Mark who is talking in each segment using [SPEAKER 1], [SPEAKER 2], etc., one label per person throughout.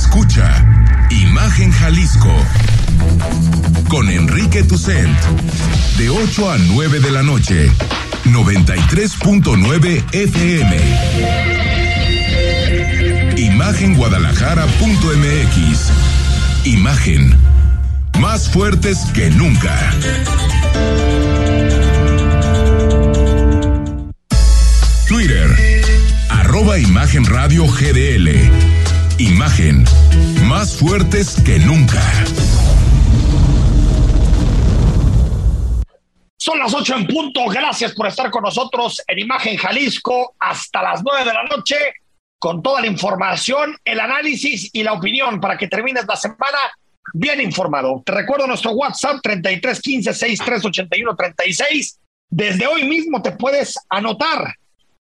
[SPEAKER 1] Escucha Imagen Jalisco con Enrique Tucent de 8 a 9 de la noche, 93.9 FM. Imagenguadalajara.mx. Imagen. Más fuertes que nunca. Twitter. Arroba Imagen Radio GDL. Imagen. Más fuertes que nunca.
[SPEAKER 2] Son las ocho en punto. Gracias por estar con nosotros en Imagen Jalisco hasta las nueve de la noche con toda la información, el análisis y la opinión para que termines la semana bien informado. Te recuerdo nuestro WhatsApp 33 15 63 81 36. Desde hoy mismo te puedes anotar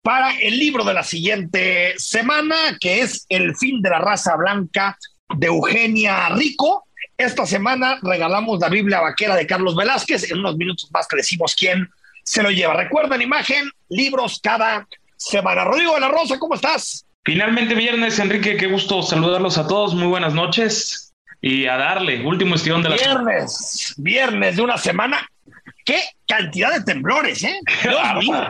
[SPEAKER 2] para el libro de la siguiente semana, que es El fin de la raza blanca de Eugenia Rico. Esta semana regalamos la Biblia vaquera de Carlos Velázquez. En unos minutos más te decimos quién se lo lleva. Recuerden, imagen, libros cada semana. Rodrigo de la Rosa, ¿cómo estás?
[SPEAKER 3] Finalmente viernes, Enrique, qué gusto saludarlos a todos. Muy buenas noches y a darle, último estirón de la
[SPEAKER 2] Viernes, viernes de una semana. ¿Qué cantidad de temblores, eh? Dios mío.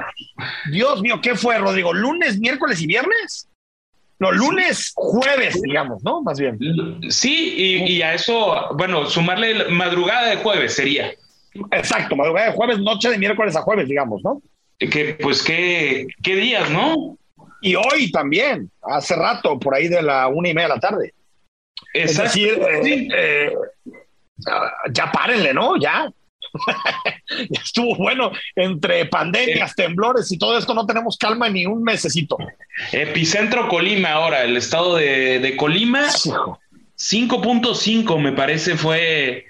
[SPEAKER 2] Dios mío, ¿qué fue, Rodrigo? ¿Lunes, miércoles y viernes? No, lunes, jueves, digamos, ¿no? Más bien.
[SPEAKER 3] Sí, y, y a eso, bueno, sumarle madrugada de jueves sería.
[SPEAKER 2] Exacto, madrugada de jueves, noche de miércoles a jueves, digamos, ¿no?
[SPEAKER 3] Que, pues qué, qué días, ¿no?
[SPEAKER 2] Y hoy también, hace rato, por ahí de la una y media de la tarde. Es decir, eh, eh, ya párenle, ¿no? Ya. Ya estuvo bueno entre pandemias, temblores y todo esto, no tenemos calma ni un mesecito.
[SPEAKER 3] Epicentro Colima ahora, el estado de, de Colima. 5.5 me parece fue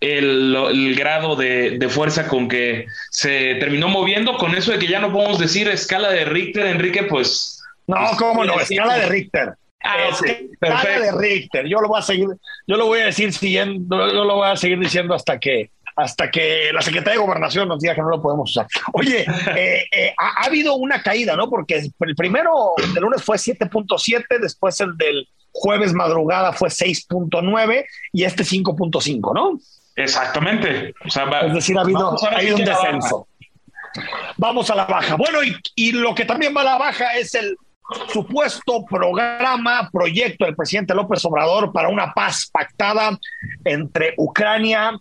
[SPEAKER 3] el, el grado de, de, fuerza con que se terminó moviendo. Con eso de que ya no podemos decir escala de Richter, Enrique, pues.
[SPEAKER 2] No,
[SPEAKER 3] pues,
[SPEAKER 2] cómo no, escala de Richter. Ah, okay. Escala de Richter. Yo lo voy a seguir, yo lo voy a decir siguiendo, yo lo voy a seguir diciendo hasta que hasta que la Secretaría de Gobernación nos diga que no lo podemos usar. Oye, eh, eh, ha, ha, habido una caída, ¿no? Porque el primero del lunes fue 7.7, después el del jueves madrugada fue 6.9 y este 5.5, ¿no?
[SPEAKER 3] Exactamente. O sea, va,
[SPEAKER 2] es decir, ha habido, ha habido un descenso. Vamos a la baja. Bueno, y, y, lo que también va a la baja es el supuesto programa, proyecto del presidente López Obrador para una paz pactada entre Ucrania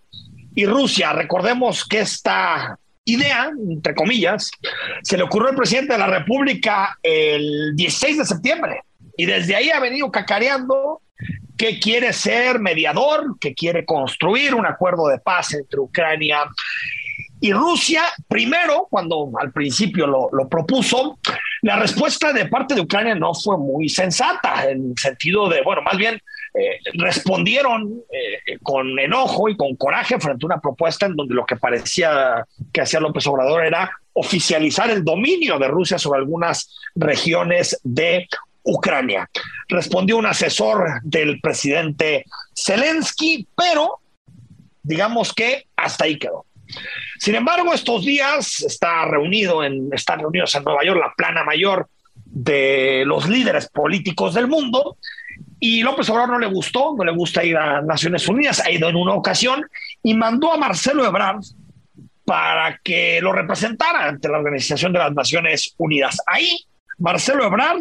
[SPEAKER 2] y Rusia. Recordemos que esta idea, entre comillas, se le ocurrió al presidente de la República el 16 de septiembre y desde ahí ha venido cacareando que quiere ser mediador, que quiere construir un acuerdo de paz entre Ucrania y Rusia. Primero, cuando al principio lo, lo, propuso, la respuesta de parte de Ucrania no fue muy sensata, en el sentido de, bueno, más bien eh, respondieron eh, con enojo y con coraje frente a una propuesta en donde lo que parecía que hacía López Obrador era oficializar el dominio de Rusia sobre algunas regiones de Ucrania. Respondió un asesor del presidente Zelensky, pero digamos que hasta ahí quedó. Sin embargo, estos días está reunido en, están reunidos en Nueva York la plana mayor de los líderes políticos del mundo y López Obrador no le gustó, no le gusta ir a Naciones Unidas, ha ido en una ocasión y mandó a Marcelo Ebrard para que lo representara ante la Organización de las Naciones Unidas. Ahí, Marcelo Ebrard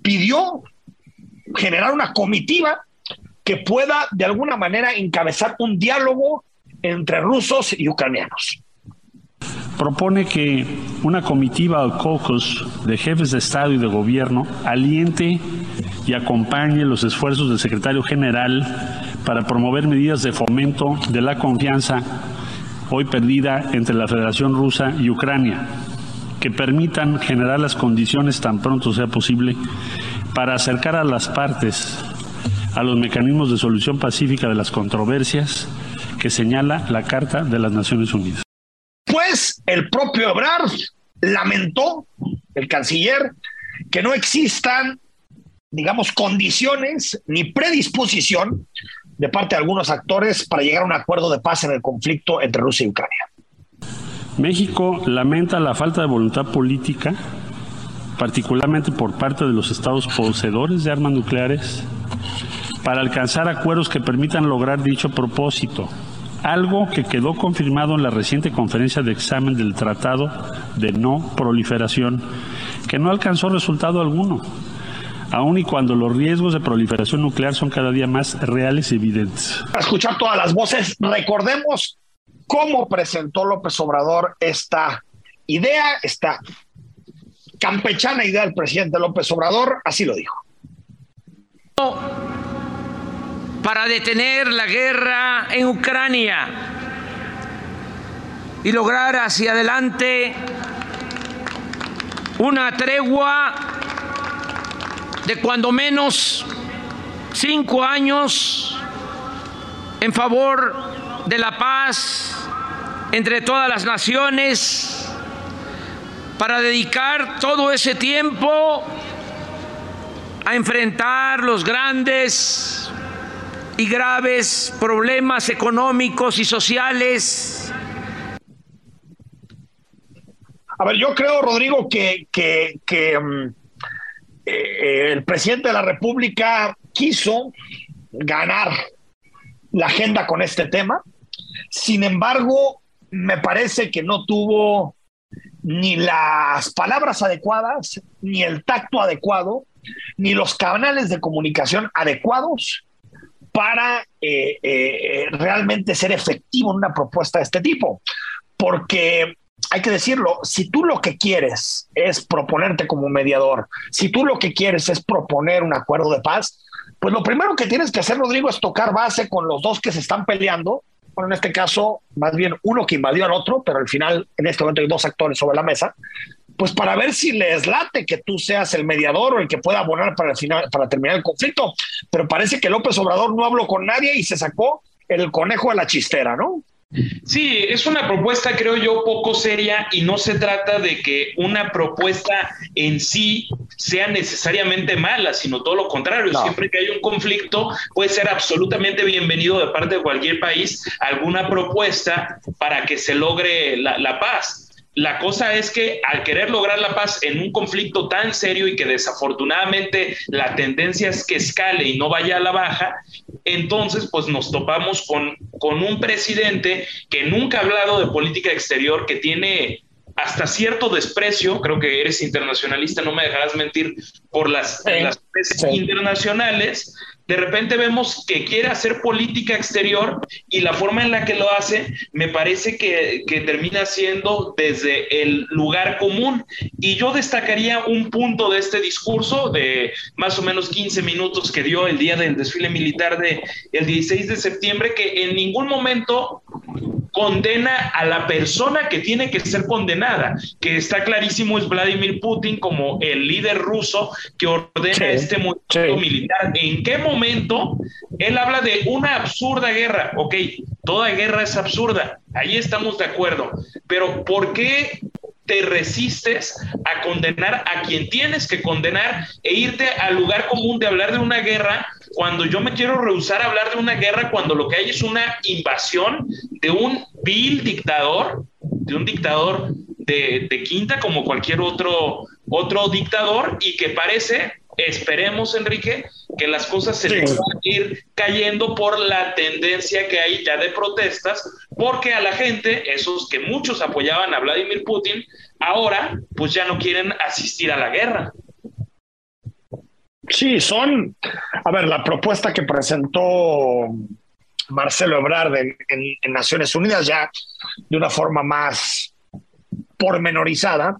[SPEAKER 2] pidió generar una comitiva que pueda de alguna manera encabezar un diálogo entre rusos y ucranianos.
[SPEAKER 4] Propone que una comitiva o caucus de jefes de Estado y de gobierno aliente y acompañe los esfuerzos del secretario general para promover medidas de fomento de la confianza hoy perdida entre la Federación Rusa y Ucrania, que permitan generar las condiciones tan pronto sea posible para acercar a las partes a los mecanismos de solución pacífica de las controversias que señala la Carta de las Naciones Unidas.
[SPEAKER 2] Pues el propio Ebrard lamentó, el canciller, que no existan, digamos, condiciones ni predisposición de parte de algunos actores para llegar a un acuerdo de paz en el conflicto entre Rusia y Ucrania.
[SPEAKER 4] México lamenta la falta de voluntad política, particularmente por parte de los estados poseedores de armas nucleares, para alcanzar acuerdos que permitan lograr dicho propósito, algo que quedó confirmado en la reciente conferencia de examen del Tratado de No Proliferación, que no alcanzó resultado alguno, aun y cuando los riesgos de proliferación nuclear son cada día más reales y evidentes.
[SPEAKER 2] A escuchar todas las voces, recordemos cómo presentó López Obrador esta idea, esta campechana idea del presidente López Obrador, así lo dijo.
[SPEAKER 5] Para detener la guerra en Ucrania y lograr hacia adelante una tregua de cuando menos cinco años en favor de la paz entre todas las naciones para dedicar todo ese tiempo a enfrentar los grandes y graves problemas económicos y sociales.
[SPEAKER 2] A ver, yo creo, Rodrigo, que, que, mm, eh, el presidente de la República quiso ganar la agenda con este tema. Sin embargo, me parece que no tuvo ni las palabras adecuadas, ni el tacto adecuado, ni los canales de comunicación adecuados para eh, eh, realmente ser efectivo en una propuesta de este tipo. Porque hay que decirlo, si tú lo que quieres es proponerte como mediador, si tú lo que quieres es proponer un acuerdo de paz, pues lo primero que tienes que hacer, Rodrigo, es tocar base con los dos que se están peleando bueno, en este caso, más bien uno que invadió al otro, pero al final, en este momento hay dos actores sobre la mesa, pues para ver si les late que tú seas el mediador o el que pueda abonar para, el final, para terminar el conflicto. Pero parece que López Obrador no habló con nadie y se sacó el conejo de la chistera, ¿no?
[SPEAKER 3] Sí, es una propuesta, creo yo, poco seria y no se trata de que una propuesta en sí sea necesariamente mala, sino todo lo contrario. Siempre que hay un conflicto, puede ser absolutamente bienvenido de parte de cualquier país alguna propuesta para que se logre la, la paz. La cosa es que al querer lograr la paz en un conflicto tan serio y que desafortunadamente la tendencia es que escale y no vaya a la baja, entonces pues nos topamos con, con un presidente que nunca ha hablado de política exterior, que tiene hasta cierto desprecio, creo que eres internacionalista, no me dejarás mentir, por las, las internacionales, de repente vemos que quiere hacer política exterior y la forma en la que lo hace me parece que, termina siendo desde el lugar común. Y yo destacaría un punto de este discurso de más o menos 15 minutos que dio el día del desfile militar de el 16 de septiembre, que en ningún momento condena a la persona que tiene que ser condenada, que está clarísimo es Vladimir Putin como el líder ruso que ordena este movimiento militar. ¿En qué momento momento, él habla de una absurda guerra. Ok, toda guerra es absurda, ahí estamos de acuerdo, pero ¿por qué te resistes a condenar a quien tienes que condenar e irte al lugar común de hablar de una guerra cuando yo me quiero rehusar a hablar de una guerra cuando lo que hay es una invasión de un vil dictador, de un dictador de, de quinta como cualquier otro, otro dictador y que parece esperemos, Enrique, que las cosas se van a ir cayendo por la tendencia que hay ya de protestas, porque a la gente, esos que muchos apoyaban a Vladimir Putin, ahora pues ya no quieren asistir a la guerra.
[SPEAKER 2] Sí, son, a ver, la propuesta que presentó Marcelo Ebrard en, Naciones Unidas ya de una forma más pormenorizada,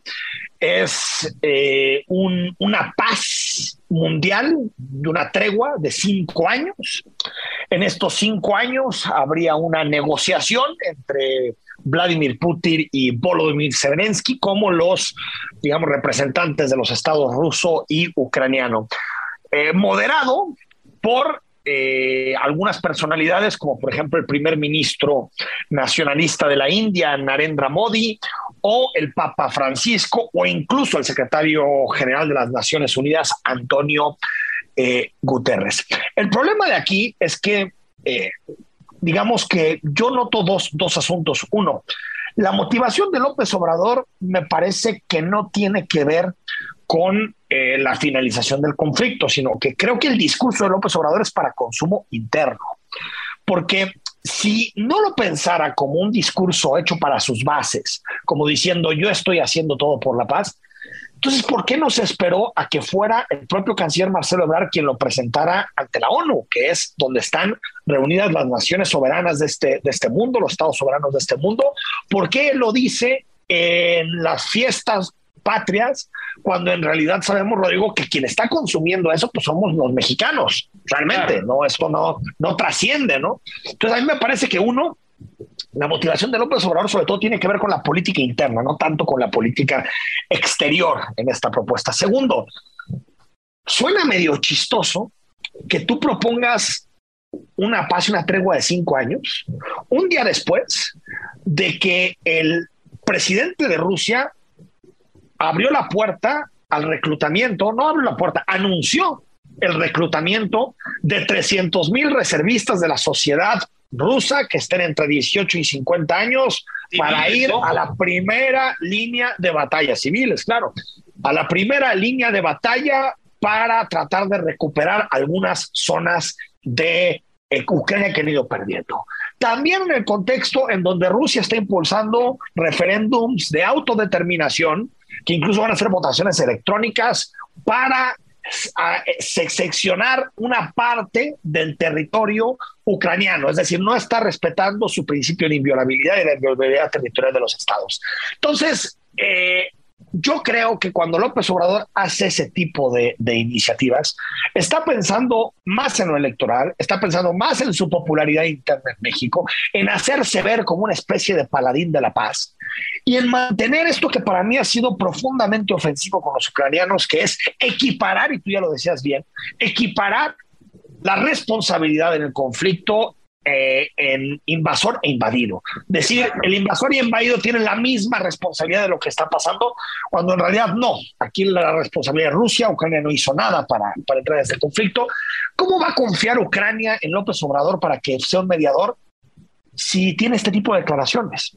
[SPEAKER 2] es eh, una paz mundial de una tregua de cinco años. En estos cinco años habría una negociación entre Vladimir Putin y Volodymyr Zelensky como los, digamos, representantes de los estados ruso y ucraniano. Eh, moderado por eh, algunas personalidades, como por ejemplo el primer ministro nacionalista de la India, Narendra Modi, o el Papa Francisco o incluso el secretario general de las Naciones Unidas, Antonio eh, Guterres. El problema de aquí es que, digamos que yo noto dos, dos asuntos. Uno, la motivación de López Obrador me parece que no tiene que ver con eh, la finalización del conflicto, sino que creo que el discurso de López Obrador es para consumo interno. Porque si no lo pensara como un discurso hecho para sus bases, como diciendo yo estoy haciendo todo por la paz, entonces, ¿por qué no se esperó a que fuera el propio canciller Marcelo Ebrard quien lo presentara ante la ONU, que es donde están reunidas las naciones soberanas de este, de este mundo, los estados soberanos de este mundo? ¿Por qué lo dice en las fiestas patrias, cuando en realidad sabemos, Rodrigo, que quien está consumiendo eso, pues somos los mexicanos, realmente, ¿no? Esto no, no trasciende, ¿no? Entonces a mí me parece que uno, la motivación de López Obrador sobre todo tiene que ver con la política interna, no tanto con la política exterior en esta propuesta. Segundo, suena medio chistoso que tú propongas una paz y una tregua de cinco años, un día después de que el presidente de Rusia abrió la puerta al reclutamiento, no abrió la puerta, anunció el reclutamiento de 300 mil reservistas de la sociedad rusa que estén entre 18 y 50 años para ir a la primera línea de batalla, civiles, claro, a la primera línea de batalla para tratar de recuperar algunas zonas de eh, Ucrania que han ido perdiendo. También en el contexto en donde Rusia está impulsando referéndums de autodeterminación, que incluso van a ser votaciones electrónicas para seccionar una parte del territorio ucraniano, es decir, no está respetando su principio de inviolabilidad y de inviolabilidad territorial de los estados. Entonces, eh, yo creo que cuando López Obrador hace ese tipo de, iniciativas, está pensando más en lo electoral, está pensando más en su popularidad interna en México, en hacerse ver como una especie de paladín de la paz y en mantener esto que para mí ha sido profundamente ofensivo con los ucranianos, que es equiparar, y tú ya lo decías bien, equiparar la responsabilidad en el conflicto eh, en invasor e invadido. Decir, el invasor y invadido tienen la misma responsabilidad de lo que está pasando, cuando en realidad no. Aquí la responsabilidad de Rusia, Ucrania no hizo nada para, para entrar en este conflicto. ¿Cómo va a confiar Ucrania en López Obrador para que sea un mediador si tiene este tipo de declaraciones?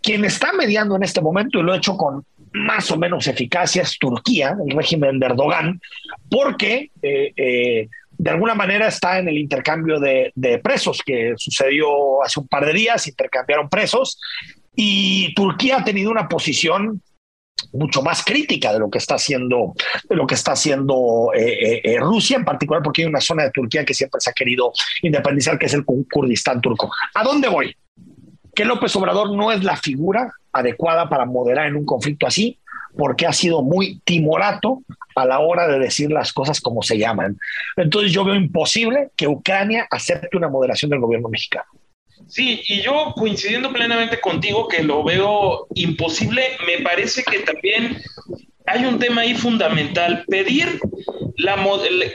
[SPEAKER 2] Quien está mediando en este momento, y lo ha hecho con más o menos eficacia, es Turquía, el régimen de Erdogan, porque eh, eh, de alguna manera está en el intercambio de, presos que sucedió hace un par de días, intercambiaron presos y Turquía ha tenido una posición mucho más crítica de lo que está haciendo de lo que está haciendo eh, eh, eh, Rusia en particular porque hay una zona de Turquía que siempre se ha querido independizar que es el Kurdistán turco. ¿A dónde voy? Que López Obrador no es la figura adecuada para moderar en un conflicto así porque ha sido muy timorato a la hora de decir las cosas como se llaman. Entonces yo veo imposible que Ucrania acepte una moderación del gobierno mexicano.
[SPEAKER 3] Sí, y yo coincidiendo plenamente contigo que lo veo imposible, me parece que también hay un tema ahí fundamental, pedir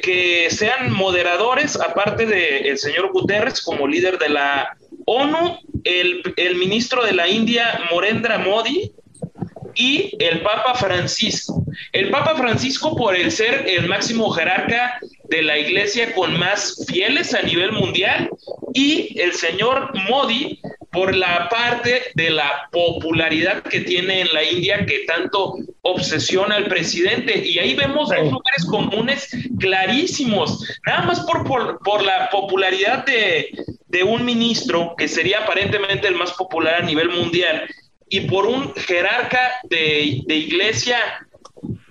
[SPEAKER 3] que sean moderadores, aparte del señor Guterres como líder de la ONU, el, el ministro de la India, Morendra Modi, y el Papa Francisco. El Papa Francisco por el ser el máximo jerarca de la iglesia con más fieles a nivel mundial y el señor Modi por la parte de la popularidad que tiene en la India que tanto obsesiona al presidente. Y ahí vemos dos lugares comunes clarísimos, nada más por, por, la popularidad de, de un ministro que sería aparentemente el más popular a nivel mundial y por un jerarca de, iglesia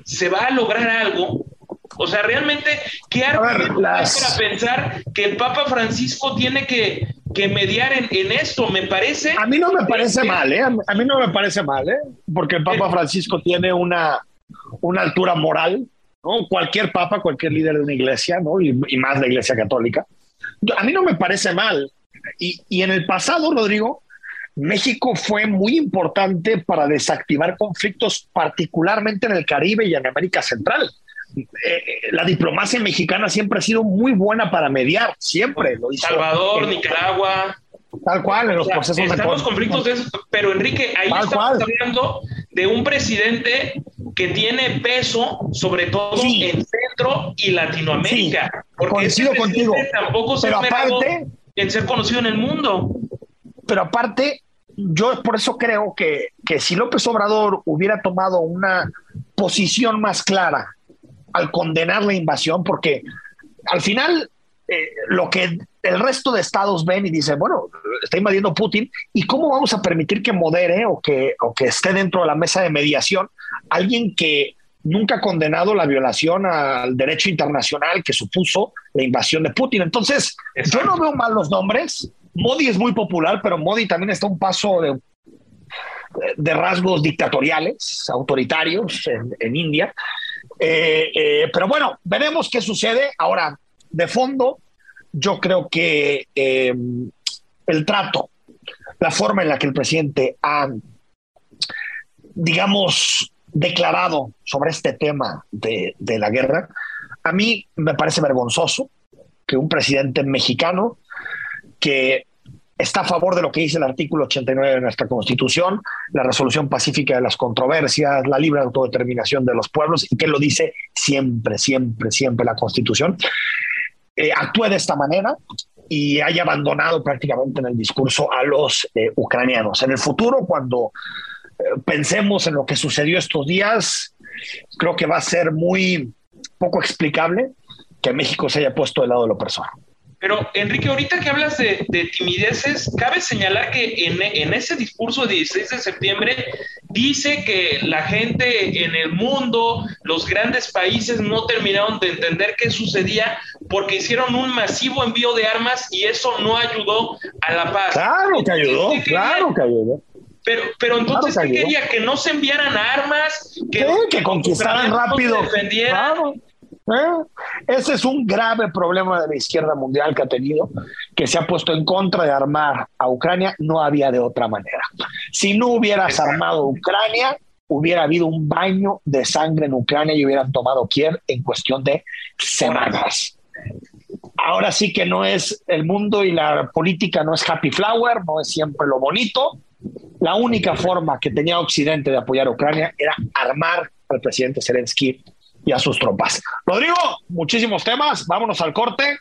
[SPEAKER 3] se va a lograr algo. O sea, realmente, ¿qué argumento para pensar que el Papa Francisco tiene que, mediar en, esto? Me parece.
[SPEAKER 2] A mí no me parece mal, ¿eh? A mí no me parece mal, ¿eh? Porque el Papa Francisco tiene una, una altura moral, ¿no? Cualquier papa, cualquier líder de una iglesia, ¿no? Y, más la iglesia católica. A mí no me parece mal. Y, y en el pasado, Rodrigo, México fue muy importante para desactivar conflictos, particularmente en el Caribe y en América Central. Eh, la diplomacia mexicana siempre ha sido muy buena para mediar, siempre lo hizo.
[SPEAKER 3] Salvador, Nicaragua.
[SPEAKER 2] Tal cual, en los procesos
[SPEAKER 3] de conflictos, de pero Enrique, ahí estamos hablando de un presidente que tiene peso, sobre todo en Centro y Latinoamérica. porque
[SPEAKER 2] coincido contigo.
[SPEAKER 3] Tampoco se pero aparte, en ser conocido en el mundo.
[SPEAKER 2] Pero aparte, yo por eso creo que, que si López Obrador hubiera tomado una posición más clara al condenar la invasión, porque al final eh, lo que el resto de estados ven y dicen, bueno, está invadiendo Putin, ¿y cómo vamos a permitir que modere o que, o que esté dentro de la mesa de mediación alguien que nunca ha condenado la violación al derecho internacional que supuso la invasión de Putin? Entonces, yo no veo mal los nombres. Modi es muy popular, pero Modi también está un paso de, de rasgos dictatoriales, autoritarios en, India. Eh, eh, pero bueno, veremos qué sucede. Ahora, de fondo, yo creo que eh, el trato, la forma en la que el presidente ha, digamos, declarado sobre este tema de, de la guerra, a mí me parece vergonzoso que un presidente mexicano que está a favor de lo que dice el artículo 89 de nuestra Constitución, la resolución pacífica de las controversias, la libre autodeterminación de los pueblos, y que lo dice siempre, siempre, siempre la Constitución, eh, actúe de esta manera y haya abandonado prácticamente en el discurso a los eh, ucranianos. En el futuro, cuando eh, pensemos en lo que sucedió estos días, creo que va a ser muy poco explicable que México se haya puesto del lado de lo personal.
[SPEAKER 3] Pero, Enrique, ahorita que hablas de, timideces, cabe señalar que en, ese discurso de 16 de septiembre dice que la gente en el mundo, los grandes países no terminaron de entender qué sucedía porque hicieron un masivo envío de armas y eso no ayudó a la paz.
[SPEAKER 2] Claro que ayudó, claro que ayudó.
[SPEAKER 3] Pero, pero entonces, ¿qué quería? Que no se enviaran armas,
[SPEAKER 2] que, que conquistaran rápido. ¿Eh? Ese es un grave problema de la izquierda mundial que ha tenido, que se ha puesto en contra de armar a Ucrania. No había de otra manera. Si no hubieras armado Ucrania, hubiera habido un baño de sangre en Ucrania y hubieran tomado Kiev en cuestión de semanas. Ahora sí que no es el mundo y la política no es happy flower, no es siempre lo bonito. La única forma que tenía Occidente de apoyar a Ucrania era armar al presidente Zelensky y a sus tropas. Rodrigo, muchísimos temas, vámonos al corte,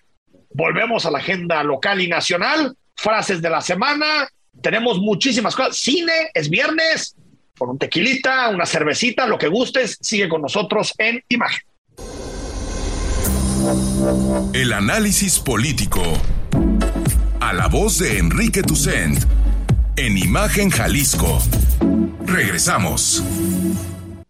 [SPEAKER 2] volvemos a la agenda local y nacional, frases de la semana, tenemos muchísimas cosas, cine, es viernes, con un tequilita, una cervecita, lo que gustes, sigue con nosotros en Imagen.
[SPEAKER 1] El análisis político. A la voz de Enrique Tucent. En Imagen Jalisco. Regresamos.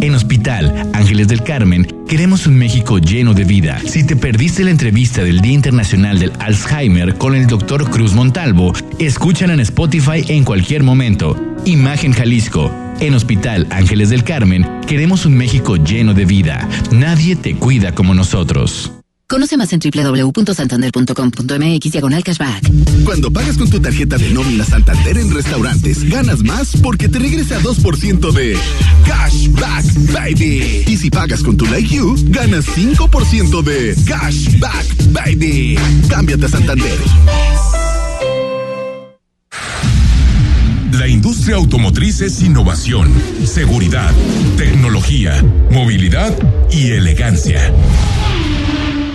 [SPEAKER 6] En Hospital Ángeles del Carmen queremos un México lleno de vida. Si te perdiste la entrevista del Día Internacional del Alzheimer con el Dr. Cruz Montalvo, escúchala en Spotify en cualquier momento. Imagen Jalisco. En Hospital Ángeles del Carmen queremos un México lleno de vida. Nadie te cuida como nosotros.
[SPEAKER 7] Conoce más en www.santander.com.mx diagonal cashback.
[SPEAKER 8] Cuando pagas con tu tarjeta de nómina Santander en restaurantes, ganas más porque te regresa 2% de cashback, baby. Y si pagas con tu Like You, ganas 5% de cashback, baby. Cámbiate a Santander.
[SPEAKER 1] La industria automotriz es innovación, seguridad, tecnología, movilidad y elegancia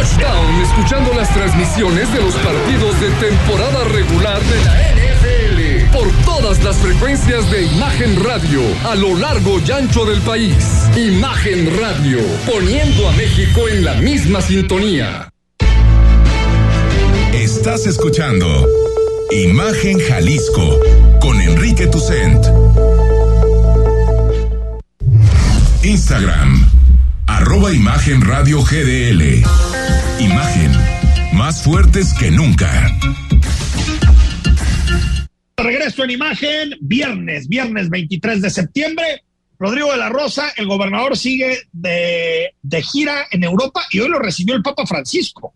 [SPEAKER 9] Escuchando las transmisiones de los partidos de temporada regular de la NFL por todas las frecuencias de Imagen Radio a lo largo y ancho del país. Imagen Radio, poniendo a México en la misma sintonía.
[SPEAKER 1] Estás escuchando Imagen Jalisco con Enrique Tucent Instagram, arroba Imagen Radio GDL. Imagen, más fuertes que nunca.
[SPEAKER 2] Regreso en imagen, viernes, viernes 23 de septiembre. Rodrigo de la Rosa, el gobernador, sigue de, de gira en Europa y hoy lo recibió el Papa Francisco.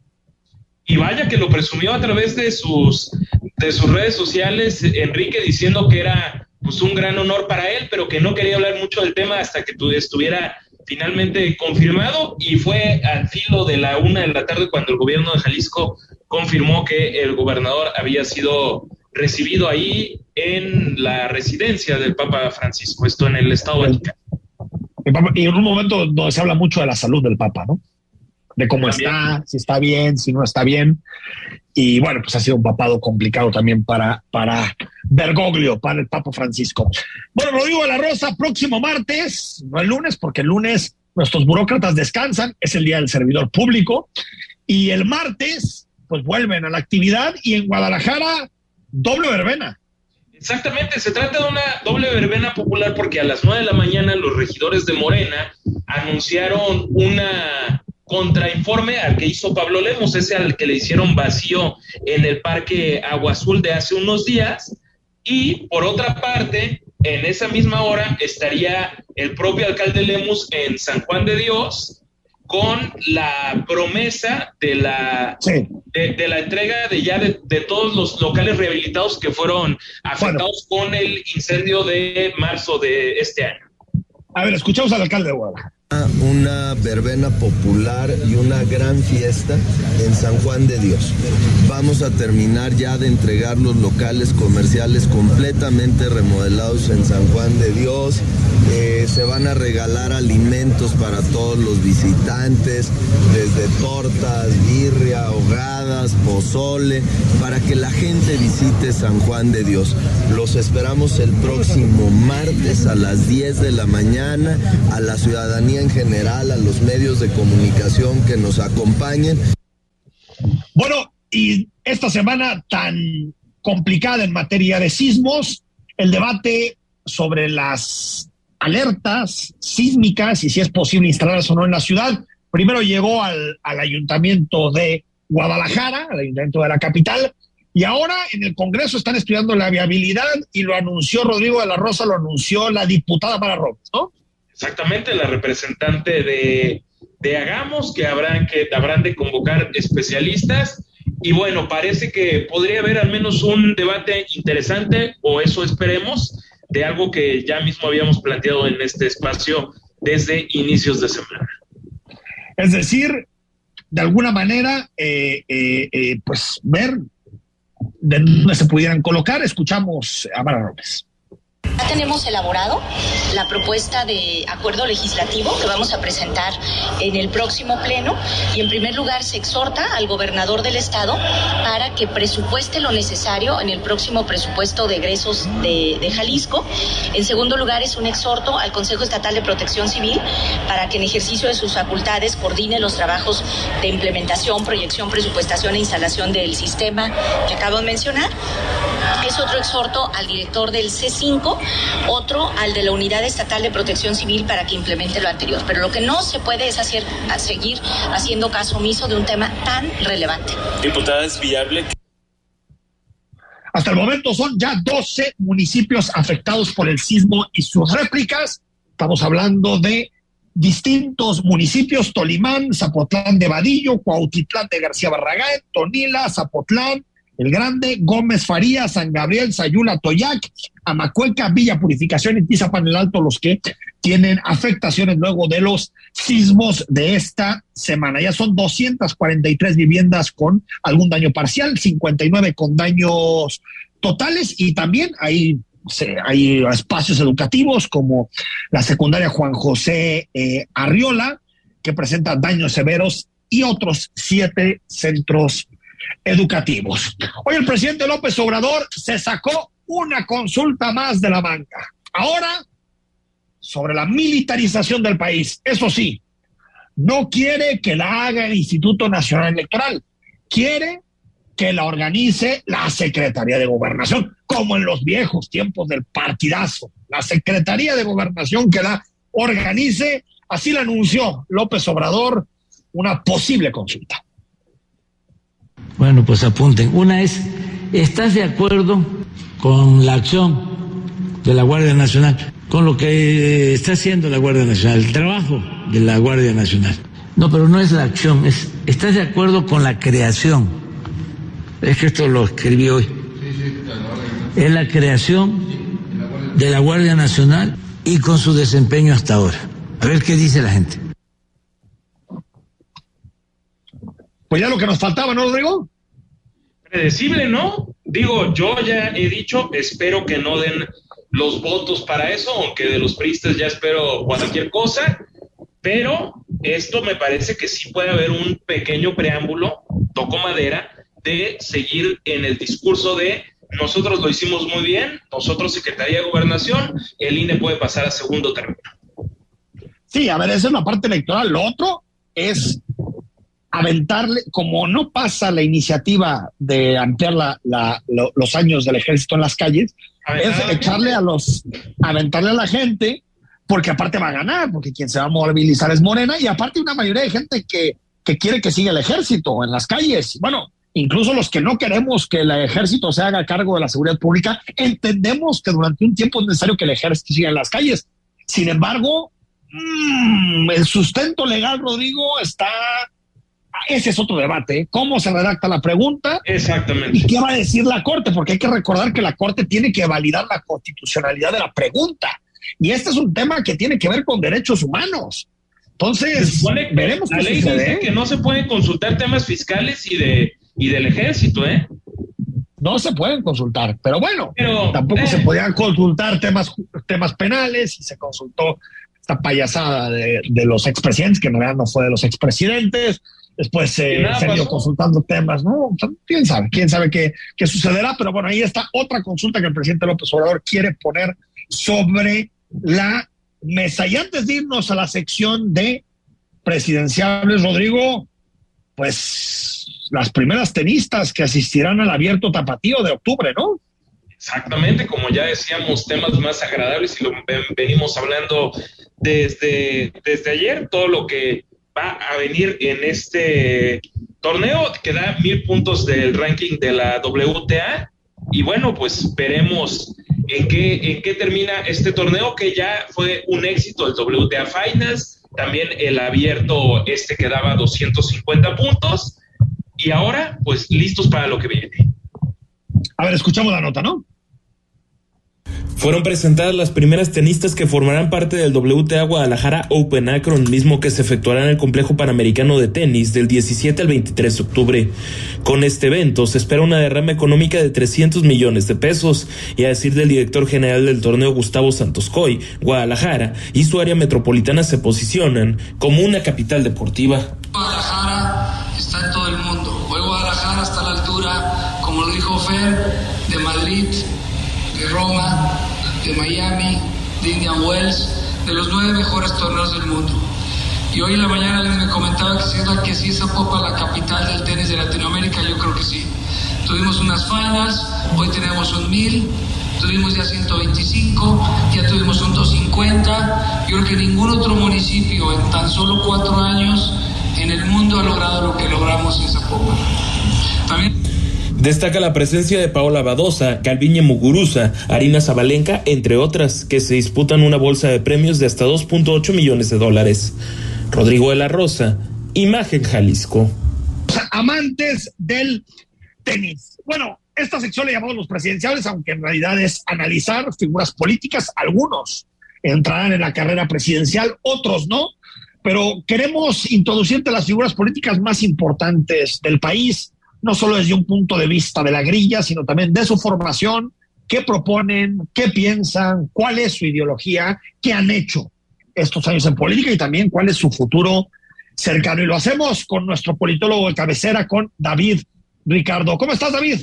[SPEAKER 3] Y vaya que lo presumió a través de sus, de sus redes sociales, Enrique, diciendo que era pues, un gran honor para él, pero que no quería hablar mucho del tema hasta que estuviera finalmente confirmado y fue al filo de la una de la tarde cuando el gobierno de Jalisco confirmó que el gobernador había sido recibido ahí en la residencia del Papa Francisco, esto en el Estado Vaticano.
[SPEAKER 2] Y en un momento donde se habla mucho de la salud del Papa, ¿no? De cómo está, si está bien, si no está bien. Y bueno, pues ha sido un papado complicado también para, para Bergoglio, para el Papa Francisco. Bueno, lo digo a la Rosa, próximo martes, no el lunes, porque el lunes nuestros burócratas descansan, es el día del servidor público. Y el martes, pues vuelven a la actividad y en Guadalajara doble verbena.
[SPEAKER 3] Exactamente, se trata de una doble verbena popular porque a las nueve de la mañana los regidores de Morena anunciaron una contrainforme al que hizo Pablo Lemos, ese al que le hicieron vacío en el Parque Agua Azul de hace unos días. Y por otra parte, en esa misma hora estaría el propio alcalde Lemos en San Juan de Dios con la promesa de la, de, la entrega de ya de, todos los locales rehabilitados que fueron afectados con el incendio de marzo de este año.
[SPEAKER 2] A ver, escuchamos al alcalde de Guadalajara
[SPEAKER 7] una verbena popular y una gran fiesta en San Juan de Dios. Vamos a terminar ya de entregar los locales comerciales completamente remodelados en San Juan de Dios. Eh, se van a regalar alimentos para todos los visitantes, desde tortas, birria, ahogadas, pozole, para que la gente visite San Juan de Dios. Los esperamos el próximo martes a las 10 de la mañana a la ciudadanía en general, a los medios de comunicación que nos acompañen.
[SPEAKER 2] Bueno, y esta semana tan complicada en materia de sismos, el debate sobre las alertas sísmicas y si es posible instalarlas o no en la ciudad, primero llegó al, al ayuntamiento de Guadalajara, al ayuntamiento de la capital, y ahora en el Congreso están estudiando la viabilidad y lo anunció Rodrigo de la Rosa, lo anunció la diputada para Robles, ¿no?
[SPEAKER 3] Exactamente, la representante de, de Hagamos, que habrán, que habrán de convocar especialistas. Y bueno, parece que podría haber al menos un debate interesante, o eso esperemos, de algo que ya mismo habíamos planteado en este espacio desde inicios de semana.
[SPEAKER 2] Es decir, de alguna manera, eh, eh, eh, pues ver de dónde se pudieran colocar. Escuchamos a Mara Robles.
[SPEAKER 10] Ya tenemos elaborado la propuesta de acuerdo legislativo que vamos a presentar en el próximo pleno y en primer lugar se exhorta al gobernador del estado para que presupueste lo necesario en el próximo presupuesto de egresos de, de Jalisco. En segundo lugar es un exhorto al Consejo Estatal de Protección Civil para que en ejercicio de sus facultades coordine los trabajos de implementación, proyección, presupuestación e instalación del sistema que acabo de mencionar. Es otro exhorto al director del C5 otro al de la Unidad Estatal de Protección Civil para que implemente lo anterior. Pero lo que no se puede es hacer, seguir haciendo caso omiso de un tema tan relevante.
[SPEAKER 3] Diputada, ¿es viable
[SPEAKER 2] hasta el momento son ya 12 municipios afectados por el sismo y sus réplicas. Estamos hablando de distintos municipios, Tolimán, Zapotlán de Vadillo, Cuautitlán de García Barragán, Tonila, Zapotlán, el Grande, Gómez Faría, San Gabriel, Sayula, Toyac, Amacueca, Villa Purificación y Tizapan el Alto, los que tienen afectaciones luego de los sismos de esta semana. Ya son 243 viviendas con algún daño parcial, 59 con daños totales y también hay hay espacios educativos como la secundaria Juan José eh, Arriola, que presenta daños severos, y otros siete centros educativos. Hoy el presidente López Obrador se sacó una consulta más de la manga. Ahora, sobre la militarización del país. Eso sí, no quiere que la haga el Instituto Nacional Electoral. Quiere que la organice la Secretaría de Gobernación, como en los viejos tiempos del partidazo. La Secretaría de Gobernación que da organice, así lo anunció López Obrador, una posible consulta.
[SPEAKER 11] Bueno, pues apunten. Una es, ¿estás de acuerdo con la acción de la Guardia Nacional? Con lo que está haciendo la Guardia Nacional, el trabajo de la Guardia Nacional. No, pero no es la acción, es, ¿estás de acuerdo con la creación? Es que esto lo escribí hoy. Es la creación de la Guardia Nacional y con su desempeño hasta ahora. A ver qué dice la gente.
[SPEAKER 2] Pues ya lo que nos faltaba, ¿no, Rodrigo?
[SPEAKER 3] Predecible, ¿no? Digo, yo ya he dicho, espero que no den los votos para eso, aunque de los priistas ya espero cualquier cosa, pero esto me parece que sí puede haber un pequeño preámbulo, toco madera, de seguir en el discurso de nosotros lo hicimos muy bien, nosotros Secretaría de Gobernación, el INE puede pasar a segundo término.
[SPEAKER 2] Sí, a ver, esa es la parte electoral. Lo otro es aventarle, como no pasa la iniciativa de ampliar la, los años del ejército en las calles, es echarle a los, aventarle a la gente, porque aparte va a ganar, porque quien se va a movilizar es Morena, y aparte una mayoría de gente que, que quiere que siga el ejército en las calles. Bueno, incluso los que no queremos que el ejército se haga cargo de la seguridad pública, entendemos que durante un tiempo es necesario que el ejército siga en las calles. Sin embargo, mm, el sustento legal, Rodrigo, está... Ese es otro debate. ¿Cómo se redacta la pregunta?
[SPEAKER 3] Exactamente.
[SPEAKER 2] ¿Y qué va a decir la Corte? Porque hay que recordar que la Corte tiene que validar la constitucionalidad de la pregunta. Y este es un tema que tiene que ver con derechos humanos. Entonces, veremos
[SPEAKER 3] la ley dice que no se pueden consultar temas fiscales y de y del ejército, ¿eh?
[SPEAKER 2] No se pueden consultar, pero bueno, tampoco se eh. podían consultar temas, temas penales y se consultó esta payasada de, los expresidentes, que en realidad no fue de los expresidentes. Después se han ido consultando temas, ¿no? quién sabe, quién sabe qué, qué sucederá, pero bueno, ahí está otra consulta que el presidente López Obrador quiere poner sobre la mesa. Y antes de irnos a la sección de presidenciales, Rodrigo, pues las primeras tenistas que asistirán al abierto tapatío de octubre, ¿no?
[SPEAKER 3] Exactamente, como ya decíamos, temas más agradables y lo venimos hablando desde, desde ayer, todo lo que va a venir en este torneo que da mil puntos del ranking de la WTA y bueno, pues veremos en qué, en qué termina este torneo que ya fue un éxito el WTA Finals, también el abierto este que daba 250 puntos y ahora, pues listos para lo que viene.
[SPEAKER 2] A ver, escuchamos la nota, ¿no?
[SPEAKER 12] Fueron presentadas las primeras tenistas que formarán parte del WTA Guadalajara Open Akron, mismo que se efectuará en el complejo panamericano de tenis del 17 al 23 de octubre. Con este evento se espera una derrama económica de 300 millones de pesos, y a decir del director general del torneo Gustavo Santos Coy, Guadalajara y su área metropolitana se posicionan como una capital deportiva.
[SPEAKER 13] Guadalajara está en todo el mundo. Hoy Guadalajara está a la altura, como lo dijo Fer, de Madrid, de Roma, de Miami, de Indian Wells, de los nueve mejores torneos del mundo. Y hoy en la mañana alguien me comentaba que si es, la, que es Zapopan la capital del tenis de Latinoamérica, yo creo que sí. Tuvimos unas finals, hoy tenemos un 1000, tuvimos ya 125, ya tuvimos un 250. Yo creo que ningún otro municipio en tan solo cuatro años en el mundo ha logrado lo que logramos en Zapopan. También
[SPEAKER 12] Destaca la presencia de Paola Badosa, Calviña Muguruza, Arina Zabalenka, entre otras, que se disputan una bolsa de premios de hasta 2.8 millones de dólares. Rodrigo de la Rosa, Imagen Jalisco.
[SPEAKER 2] Amantes del tenis. Bueno, esta sección le llamamos los presidenciales, aunque en realidad es analizar figuras políticas. Algunos entrarán en la carrera presidencial, otros no, pero queremos introducirte las figuras políticas más importantes del país no solo desde un punto de vista de la grilla, sino también de su formación, qué proponen, qué piensan, cuál es su ideología, qué han hecho estos años en política y también cuál es su futuro cercano. Y lo hacemos con nuestro politólogo de cabecera, con David Ricardo. ¿Cómo estás, David?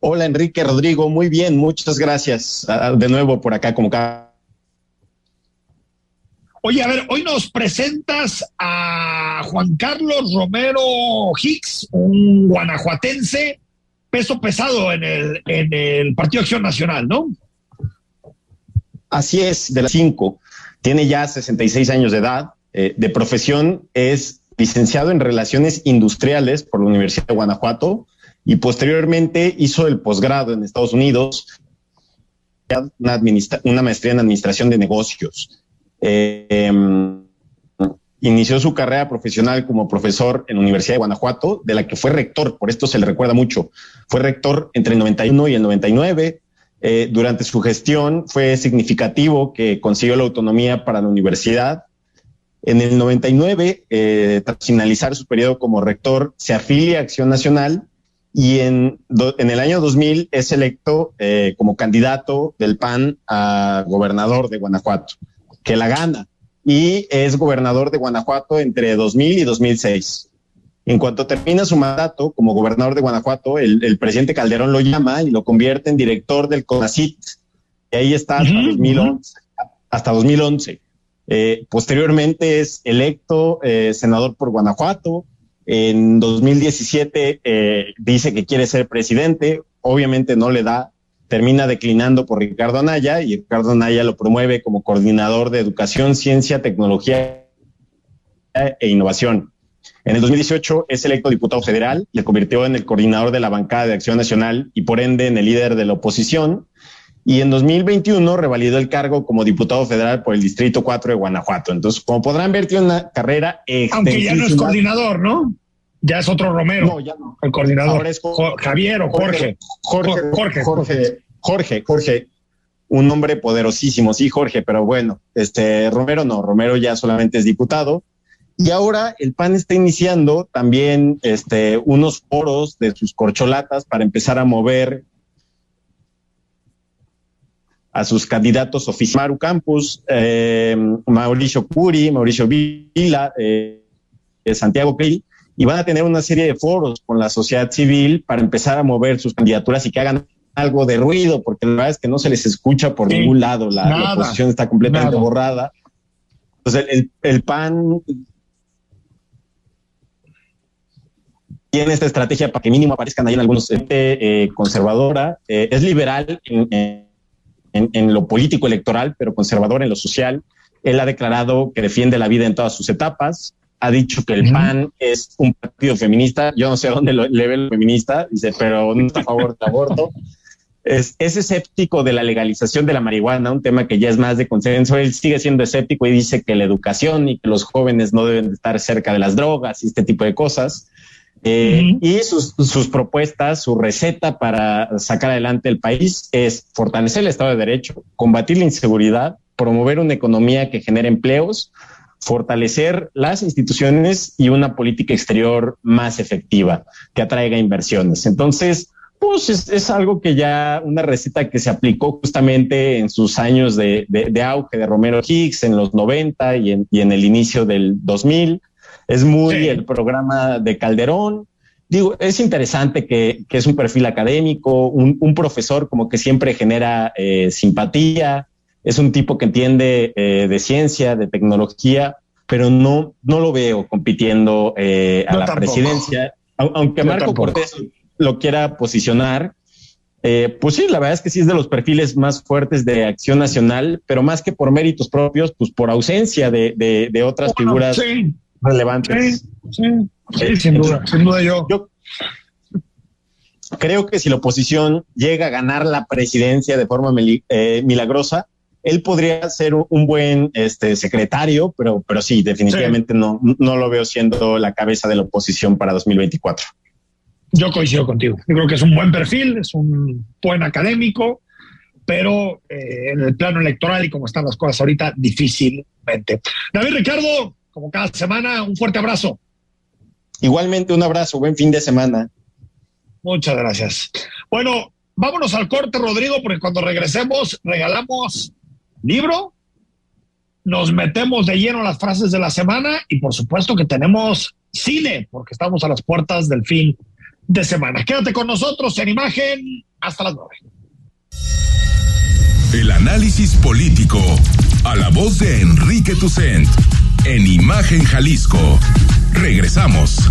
[SPEAKER 14] Hola, Enrique Rodrigo. Muy bien, muchas gracias ah, de nuevo por acá como
[SPEAKER 2] Oye, a ver, hoy nos presentas a Juan Carlos Romero Hicks, un guanajuatense, peso pesado en el, en el Partido Acción Nacional, ¿no?
[SPEAKER 14] Así es, de las cinco. Tiene ya 66 años de edad. Eh, de profesión es licenciado en Relaciones Industriales por la Universidad de Guanajuato y posteriormente hizo el posgrado en Estados Unidos, una, una maestría en Administración de Negocios. Em, inició su carrera profesional como profesor en la Universidad de Guanajuato, de la que fue rector, por esto se le recuerda mucho. Fue rector entre el 91 y el 99. Eh, durante su gestión fue significativo que consiguió la autonomía para la universidad en el 99, eh, tras finalizar su periodo como rector, se afilia a Acción Nacional y en, en el año 2000 es electo eh, como candidato del PAN a gobernador de Guanajuato, que la gana y es gobernador de Guanajuato entre 2000 y 2006. En cuanto termina su mandato como gobernador de Guanajuato, el, presidente Calderón lo llama y lo convierte en director del CONACIT. Y ahí está hasta 2011. Hasta 2011. Eh, posteriormente es electo eh, senador por Guanajuato. En 2017 eh, dice que quiere ser presidente. Obviamente no le da. Termina declinando por Ricardo Anaya y Ricardo Anaya lo promueve como coordinador de educación, ciencia, tecnología e innovación. En el 2018 es electo diputado federal, le convirtió en el coordinador de la bancada de Acción Nacional y por ende en el líder de la oposición y en 2021 revalidó el cargo como diputado federal por el Distrito 4 de Guanajuato. Entonces, como podrán ver, tiene una carrera
[SPEAKER 2] Aunque ya no es coordinador, ¿no? Ya es otro Romero. No, ya no. El coordinador. es Javier o Jorge.
[SPEAKER 14] Jorge. Jorge. Jorge. Jorge. Jorge. Un hombre poderosísimo, sí, Jorge, pero bueno, este Romero no, Romero ya solamente es diputado. Y ahora el PAN está iniciando también este, unos foros de sus corcholatas para empezar a mover a sus candidatos oficiales, Maru Campos, eh, Mauricio Curi, Mauricio Vila, eh, Santiago Krill, y van a tener una serie de foros con la sociedad civil para empezar a mover sus candidaturas y que hagan algo de ruido, porque la verdad es que no se les escucha por ningún lado, la, oposición está completamente borrada. Entonces, el, el, PAN tiene esta estrategia para que mínimo aparezcan ahí en algunos eh, conservadora, es liberal en en, lo político electoral, pero conservador en lo social. Él ha declarado que defiende la vida en todas sus etapas. Ha dicho que el PAN es un partido feminista. Yo no sé dónde lo, le ve el feminista, dice, pero no está a favor del aborto. Es, es, escéptico de la legalización de la marihuana, un tema que ya es más de consenso. Él sigue siendo escéptico y dice que la educación y que los jóvenes no deben estar cerca de las drogas y este tipo de cosas. Eh, y sus, sus, propuestas, su receta para sacar adelante el país es fortalecer el Estado de Derecho, combatir la inseguridad, promover una economía que genere empleos, fortalecer las instituciones y una política exterior más efectiva que atraiga inversiones. Entonces, pues es, algo que ya una receta que se aplicó justamente en sus años de, de, auge de Romero Hicks en los 90 y en, y en el inicio del 2000 es muy el programa de Calderón. Digo, es interesante que, es un perfil académico, un, profesor como que siempre genera eh, simpatía, es un tipo que entiende eh, de ciencia, de tecnología, pero no, no lo veo compitiendo eh, a la presidencia, aunque Marco Cortés lo quiera posicionar. pues sí, la verdad es que sí es de los perfiles más fuertes de Acción Nacional, pero más que por méritos propios, pues por ausencia de, otras figuras relevantes.
[SPEAKER 2] Sí, sí, sin duda, sin duda yo. yo.
[SPEAKER 14] Creo que si la oposición llega a ganar la presidencia de forma eh, milagrosa, él podría ser un buen este, secretario, pero, pero sí, definitivamente No, no lo veo siendo la cabeza de la oposición para 2024.
[SPEAKER 2] Yo coincido contigo. Yo creo que es un buen perfil, es un buen académico, pero eh, en el plano electoral y como están las cosas ahorita, difícilmente. David Ricardo, como cada semana. Un fuerte abrazo.
[SPEAKER 14] Igualmente, un abrazo. Buen fin de semana.
[SPEAKER 2] Muchas gracias. Bueno, vámonos al corte, Rodrigo, porque cuando regresemos regalamos libro, nos metemos de lleno las frases de la semana y por supuesto que tenemos cine, porque estamos a las puertas del fin de semana. Quédate con nosotros en imagen hasta las nueve.
[SPEAKER 1] El análisis político a la voz de Enrique Tucent en Imagen Jalisco. Regresamos.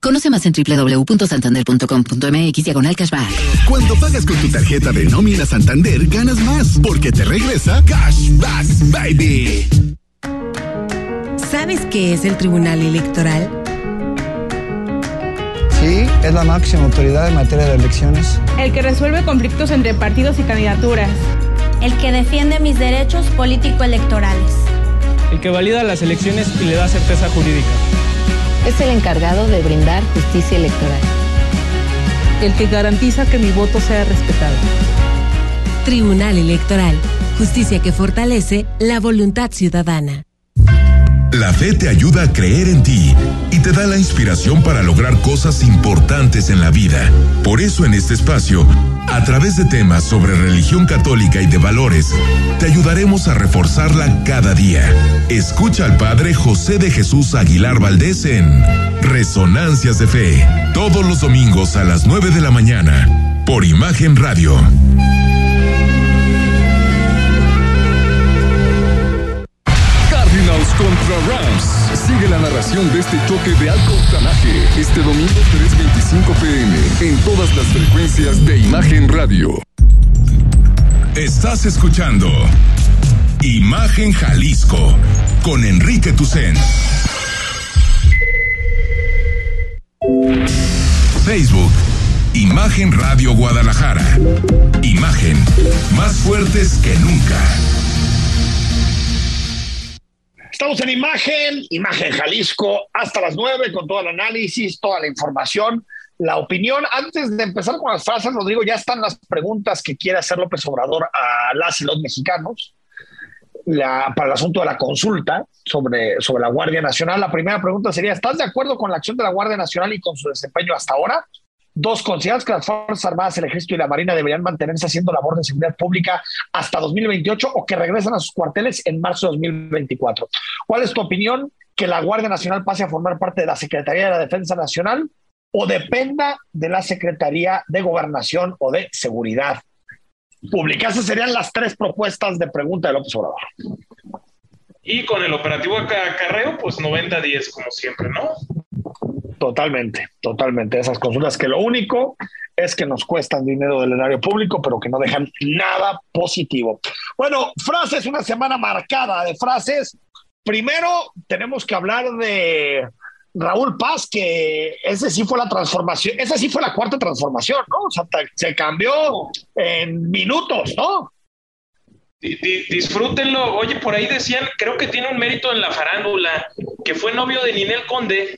[SPEAKER 15] Conoce más en www.santander.com.mx diagonal cashback.
[SPEAKER 8] Cuando pagas con tu tarjeta de nómina Santander, ganas más porque te regresa Cashback Baby.
[SPEAKER 16] ¿Sabes qué es el Tribunal Electoral?
[SPEAKER 17] Sí, es la máxima autoridad en materia de elecciones.
[SPEAKER 18] El que resuelve conflictos entre partidos y candidaturas.
[SPEAKER 19] El que defiende mis derechos político-electorales.
[SPEAKER 20] El que valida las elecciones y le da certeza jurídica
[SPEAKER 21] es el encargado de brindar justicia electoral.
[SPEAKER 22] El que garantiza que mi voto sea respetado.
[SPEAKER 16] Tribunal Electoral. Justicia que fortalece la voluntad ciudadana.
[SPEAKER 1] La fe te ayuda a creer en ti y te da la inspiración para lograr cosas importantes en la vida. Por eso en este espacio, a través de temas sobre religión católica y de valores, te ayudaremos a reforzarla cada día. Escucha al Padre José de Jesús Aguilar Valdés en Resonancias de Fe, todos los domingos a las 9 de la mañana, por Imagen Radio.
[SPEAKER 9] contra Rams. La narración de este choque de alto octanaje este domingo 3.25 pm en todas las frecuencias de Imagen Radio.
[SPEAKER 1] Estás escuchando Imagen Jalisco con Enrique Tucen. Facebook, Imagen Radio Guadalajara. Imagen, más fuertes que nunca.
[SPEAKER 2] Estamos en imagen, imagen Jalisco, hasta las nueve con todo el análisis, toda la información, la opinión. Antes de empezar con las frases, Rodrigo, ya están las preguntas que quiere hacer López Obrador a las y los mexicanos la, para el asunto de la consulta sobre, sobre la Guardia Nacional. La primera pregunta sería, ¿estás de acuerdo con la acción de la Guardia Nacional y con su desempeño hasta ahora? Dos, ¿consideras que las Fuerzas Armadas, el Ejército y la Marina deberían mantenerse haciendo labor de seguridad pública hasta 2028 o que regresen a sus cuarteles en marzo de 2024? ¿Cuál es tu opinión? ¿Que la Guardia Nacional pase a formar parte de la Secretaría de la Defensa Nacional o dependa de la Secretaría de Gobernación o de Seguridad Pública? Esas serían las tres propuestas de pregunta de López Obrador.
[SPEAKER 3] Y con el operativo Acarreo, pues 90-10 como siempre, ¿no?
[SPEAKER 2] Totalmente, totalmente. Esas consultas que lo único es que nos cuestan dinero del erario público, pero que no dejan nada positivo. Bueno, frases, una semana marcada de frases. Primero tenemos que hablar de Raúl Paz, que ese sí fue la transformación, esa sí fue la cuarta transformación, ¿no? O sea, se cambió en minutos, ¿no?
[SPEAKER 3] Disfrútenlo. Oye, por ahí decían, creo que tiene un mérito en la farándula, que fue novio de Ninel Conde.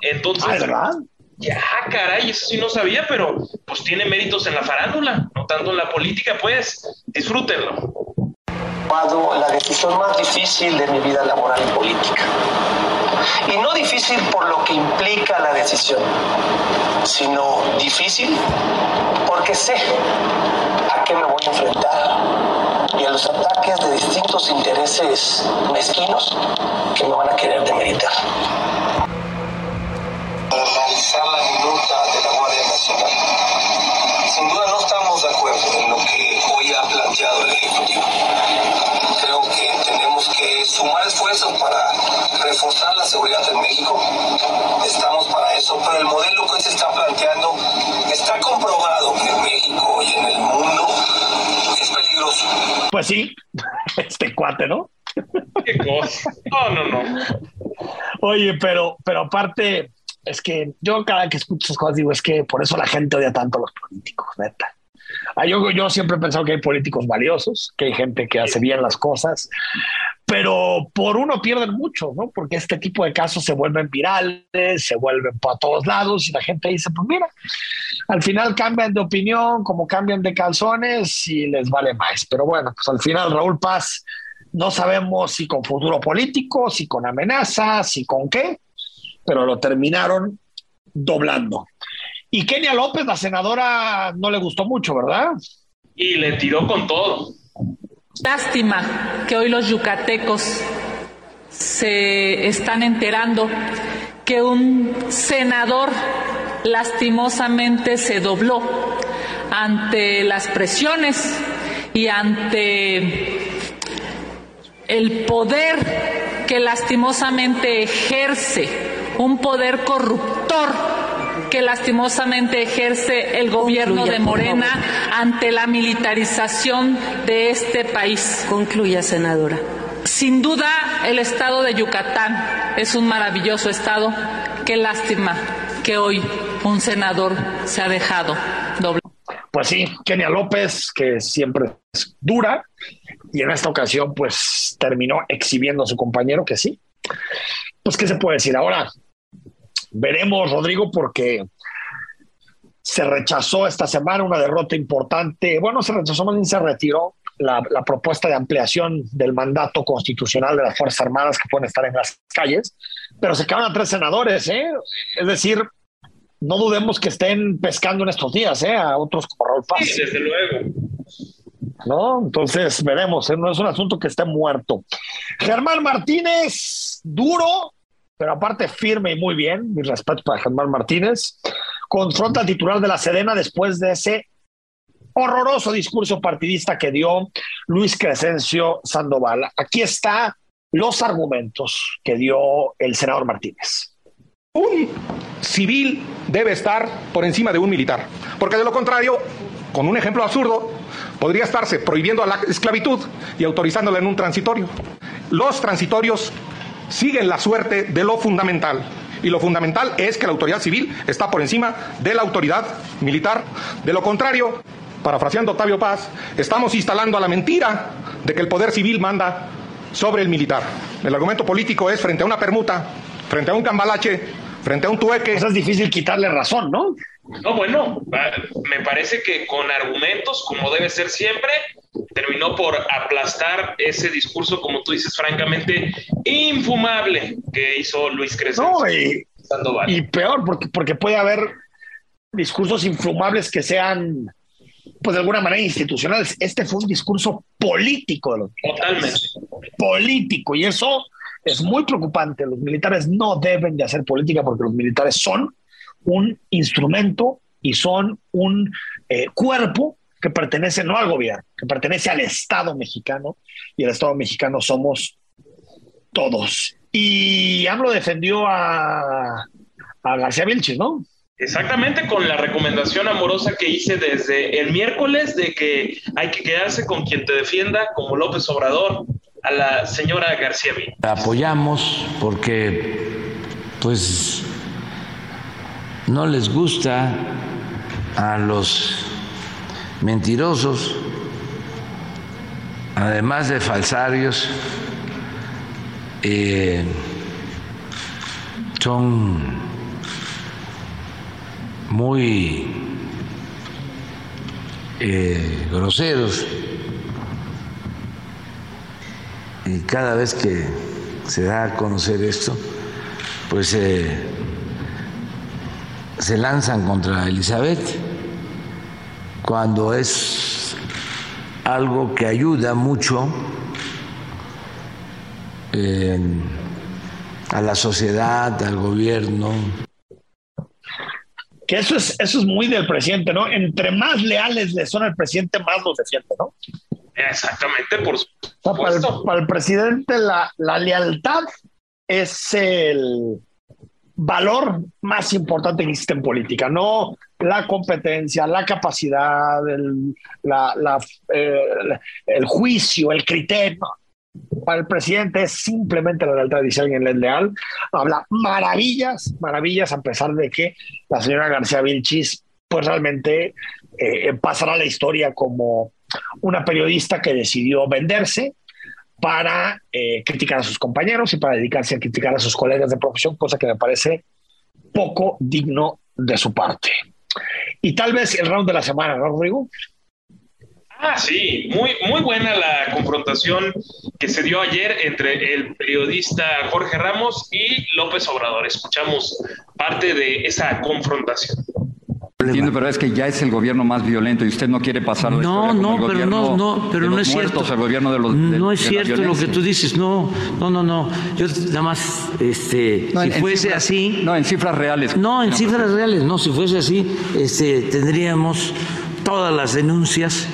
[SPEAKER 3] Entonces,
[SPEAKER 2] ah, ¿verdad?
[SPEAKER 3] Ya, caray, eso sí no sabía, pero pues tiene méritos en la farándula, no tanto en la política, pues disfrútenlo.
[SPEAKER 23] La decisión más difícil de mi vida laboral y política. Y no difícil por lo que implica la decisión, sino difícil porque sé a qué me voy a enfrentar y a los ataques de distintos intereses mezquinos que me van a querer demeritar para analizar la minuta de la Guardia Nacional. Sin duda no estamos de acuerdo en lo que hoy ha planteado el Ejecutivo. Creo que tenemos que sumar esfuerzos para reforzar la seguridad en México. Estamos para eso, pero el modelo que se está planteando está comprobado que en México y en el mundo es peligroso.
[SPEAKER 2] Pues sí, este cuate, ¿no?
[SPEAKER 3] Qué cosa. No, no, no.
[SPEAKER 2] Oye, pero, pero aparte, es que yo cada que escucho esas cosas digo, es que por eso la gente odia tanto a los políticos, neta. Ah, yo, yo siempre he pensado que hay políticos valiosos, que hay gente que hace bien las cosas, pero por uno pierden mucho, ¿no? Porque este tipo de casos se vuelven virales, se vuelven por todos lados y la gente dice, pues mira, al final cambian de opinión, como cambian de calzones y les vale más. Pero bueno, pues al final Raúl Paz, no sabemos si con futuro político, si con amenazas, si con qué, pero lo terminaron doblando. Y Kenia López, la senadora, no le gustó mucho, ¿verdad?
[SPEAKER 3] Y le tiró con todo.
[SPEAKER 24] Lástima que hoy los yucatecos se están enterando que un senador lastimosamente se dobló ante las presiones y ante el poder que lastimosamente ejerce, un poder corruptor que lastimosamente ejerce el gobierno de Morena ante la militarización de este país.
[SPEAKER 21] Concluya, senadora.
[SPEAKER 24] Sin duda, el estado de Yucatán es un maravilloso estado. Qué lástima que hoy un senador se ha dejado doblar.
[SPEAKER 2] Pues sí, Kenia López, que siempre es dura, y en esta ocasión, pues terminó exhibiendo a su compañero, que sí. Pues, ¿qué se puede decir? Ahora veremos, Rodrigo, porque se rechazó esta semana una derrota importante. Bueno, se rechazó, más bien se retiró la, la, propuesta de ampliación del mandato constitucional de las Fuerzas Armadas que pueden estar en las calles, pero se quedan a tres senadores, ¿eh? Es decir, no dudemos que estén pescando en estos días, ¿eh? A otros como Raúl Paz.
[SPEAKER 3] Sí, desde luego.
[SPEAKER 2] ¿No? Entonces, veremos, ¿eh? no es un asunto que esté muerto. Germán Martínez, duro, pero aparte firme y muy bien, mi respeto para Germán Martínez, confronta al titular de la Sedena después de ese horroroso discurso partidista que dio Luis Crescencio Sandoval. Aquí está los argumentos que dio el senador Martínez.
[SPEAKER 25] Un civil debe estar por encima de un militar, porque de lo contrario, con un ejemplo absurdo, podría estarse prohibiendo la esclavitud y autorizándola en un transitorio. Los transitorios siguen la suerte de lo fundamental. Y lo fundamental es que la autoridad civil está por encima de la autoridad militar. De lo contrario, parafraseando Octavio Paz, estamos instalando a la mentira de que el poder civil manda sobre el militar. El argumento político es frente a una permuta, frente a un cambalache, frente a un tueque.
[SPEAKER 2] Eso es difícil quitarle razón, ¿no?
[SPEAKER 3] No, bueno, me parece que con argumentos, como debe ser siempre, terminó por aplastar ese discurso, como tú dices, francamente infumable que hizo Luis Crescencio.
[SPEAKER 2] No, y, y, peor, porque, porque puede haber discursos infumables que sean, pues de alguna manera, institucionales. Este fue un discurso político de los
[SPEAKER 3] Totalmente.
[SPEAKER 2] Político, y eso es muy preocupante. Los militares no deben de hacer política porque los militares son un instrumento y son un eh, cuerpo que pertenece no al gobierno, que pertenece al Estado mexicano y el Estado mexicano somos todos. Y AMLO defendió a, a García Vilchis, ¿no?
[SPEAKER 3] Exactamente, con la recomendación amorosa que hice desde el miércoles de que hay que quedarse con quien te defienda, como López Obrador, a la señora García Vilchis.
[SPEAKER 11] Apoyamos porque, pues, no les gusta a los mentirosos, además de falsarios, eh, son muy eh, groseros y cada vez que se da a conocer esto, pues eh, se lanzan contra Elizabeth cuando es algo que ayuda mucho a la sociedad, al gobierno.
[SPEAKER 2] Que eso es, eso es muy del presidente, ¿no? Entre más leales le son al presidente, más los defiende, ¿no?
[SPEAKER 3] Exactamente, por supuesto.
[SPEAKER 2] para, el, para el presidente la, la lealtad es el, valor más importante que existe en política, no la competencia, la capacidad, el, la, la, eh, el juicio, el criterio. Para el presidente es simplemente la lealtad, dice alguien es leal. Habla maravillas, maravillas, a pesar de que la señora García Vilchis, pues realmente eh, pasará a la historia como una periodista que decidió venderse, para eh, criticar a sus compañeros y para dedicarse a criticar a sus colegas de profesión, cosa que me parece poco digno de su parte. Y tal vez el round de la semana, ¿no, Rodrigo?
[SPEAKER 3] Ah, sí, muy, muy buena la confrontación que se dio ayer entre el periodista Jorge Ramos y López Obrador. Escuchamos parte de esa confrontación.
[SPEAKER 26] Entiendo, pero es que ya es el gobierno más violento y usted no quiere pasar la
[SPEAKER 11] No, no,
[SPEAKER 26] como el
[SPEAKER 11] pero no, no, pero
[SPEAKER 26] de
[SPEAKER 11] no es
[SPEAKER 26] muertos,
[SPEAKER 11] cierto.
[SPEAKER 26] el gobierno de los de-
[SPEAKER 11] no es
[SPEAKER 26] de
[SPEAKER 11] cierto lo que tú dices. No, no, no, no. Yo nada más, este,
[SPEAKER 26] No,
[SPEAKER 11] si
[SPEAKER 26] en- en
[SPEAKER 11] fuese
[SPEAKER 26] cifras-
[SPEAKER 11] así.
[SPEAKER 26] No, en cifras reales.
[SPEAKER 11] No, en cifras reales, no. Si fuese así, este, tendríamos todas las denuncias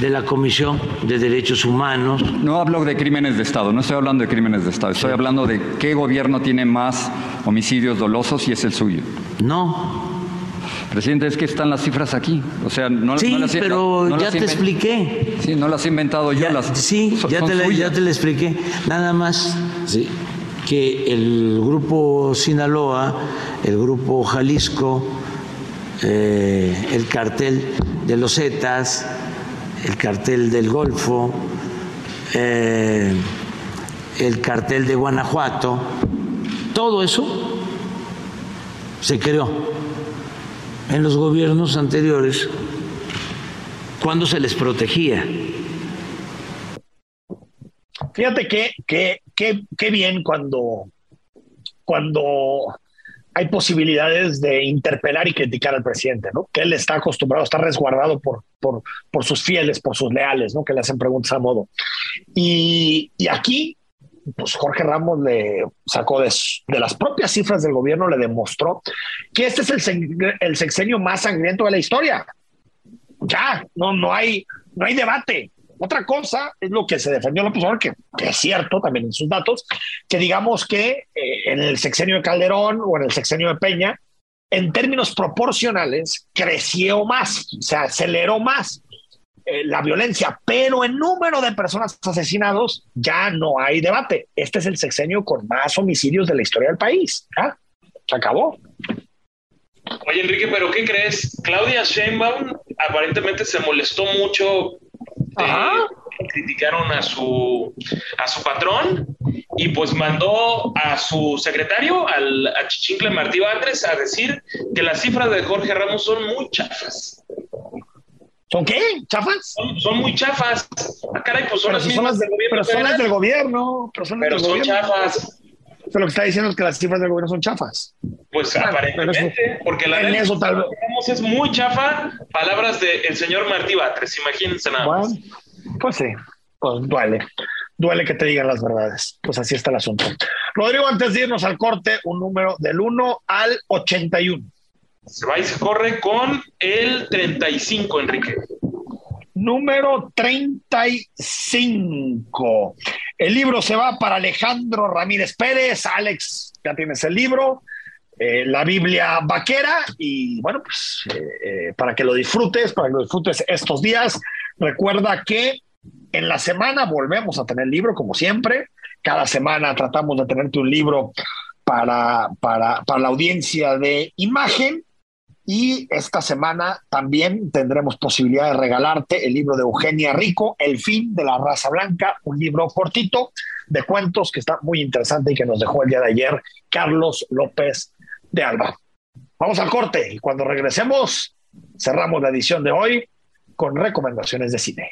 [SPEAKER 11] de la Comisión de Derechos Humanos.
[SPEAKER 26] No hablo de crímenes de Estado, no estoy hablando de crímenes de Estado, estoy hablando de qué gobierno tiene más homicidios dolosos y es el suyo.
[SPEAKER 11] No.
[SPEAKER 26] Presidente, es que están las cifras aquí. O sea, no,
[SPEAKER 11] Sí,
[SPEAKER 26] no las he-
[SPEAKER 11] pero
[SPEAKER 26] no- no
[SPEAKER 11] ya te expliqué.
[SPEAKER 26] Sí, no las he inventado yo. las,
[SPEAKER 11] Sí,
[SPEAKER 26] son-
[SPEAKER 11] ya
[SPEAKER 26] son
[SPEAKER 11] te, la- ya te lo expliqué. Nada más sí, que el grupo Sinaloa, el grupo Jalisco, eh, el cartel de los Zetas, el cartel del Golfo, eh, el cartel de Guanajuato, todo eso se creó en los gobiernos anteriores cuando se les protegía.
[SPEAKER 2] Fíjate que, que, que, que bien cuando, cuando hay posibilidades de interpelar y criticar al presidente, ¿no? Que él está acostumbrado, está resguardado por, por, por sus fieles, por sus leales, ¿no? Que le hacen preguntas a modo. Y, y aquí, pues Jorge Ramos le sacó de, las propias cifras del gobierno, le demostró que este es el, sexenio más sangriento de la historia. Ya, no, no, hay, no hay debate. Otra cosa es lo que se defendió López Obrador, que, que es cierto también en sus datos, que digamos que eh, en el sexenio de Calderón o en el sexenio de Peña, en términos proporcionales, creció más, se aceleró más eh, la violencia, pero en número de personas asesinados ya no hay debate. Este es el sexenio con más homicidios de la historia del país. ¿ya? Se acabó.
[SPEAKER 3] Oye, Enrique, ¿pero qué crees? Claudia Sheinbaum aparentemente se molestó mucho de que criticaron a su, a su patrón y pues mandó a su secretario, al, a Chichincle Martí Batres, a decir que las cifras de Jorge Ramos son muy chafas.
[SPEAKER 2] ¿Son qué? ¿Chafas?
[SPEAKER 3] Son, son muy chafas. Ah, caray, pues son
[SPEAKER 2] Pero
[SPEAKER 3] las mismas
[SPEAKER 2] son las,
[SPEAKER 3] del gobierno
[SPEAKER 2] pero son las del gobierno. Pero son, las
[SPEAKER 3] Pero
[SPEAKER 2] del
[SPEAKER 3] son
[SPEAKER 2] gobierno.
[SPEAKER 3] chafas.
[SPEAKER 2] Pero lo que está diciendo es que las cifras del gobierno son chafas.
[SPEAKER 3] Pues
[SPEAKER 2] Bueno,
[SPEAKER 3] aparentemente,
[SPEAKER 2] eso-
[SPEAKER 3] porque la neta,
[SPEAKER 2] eso tal vez-
[SPEAKER 3] es muy chafa. Palabras del señor Martí Batres, imagínense nada más.
[SPEAKER 2] Bueno, pues sí, pues duele. Duele que te digan las verdades. Pues así está el asunto. Rodrigo, antes de irnos al corte, un número del 1 al 81.
[SPEAKER 3] Se va y se corre con el 35, Enrique.
[SPEAKER 2] Número 35. El libro se va para Alejandro Ramírez Pérez. Alex, ya tienes el libro. eh, la Biblia vaquera y bueno, pues eh, eh, para que lo disfrutes, para que lo disfrutes estos días. Recuerda que en la semana volvemos a tener libro, como siempre. Cada semana tratamos de tenerte un libro para, para, para la audiencia de imagen. Y esta semana también tendremos posibilidad de regalarte el libro de Eugenia Rico, El fin de la raza blanca, un libro cortito de cuentos que está muy interesante y que nos dejó el día de ayer Carlos López de Alba. Vamos al corte y cuando regresemos cerramos la edición de hoy con recomendaciones de cine.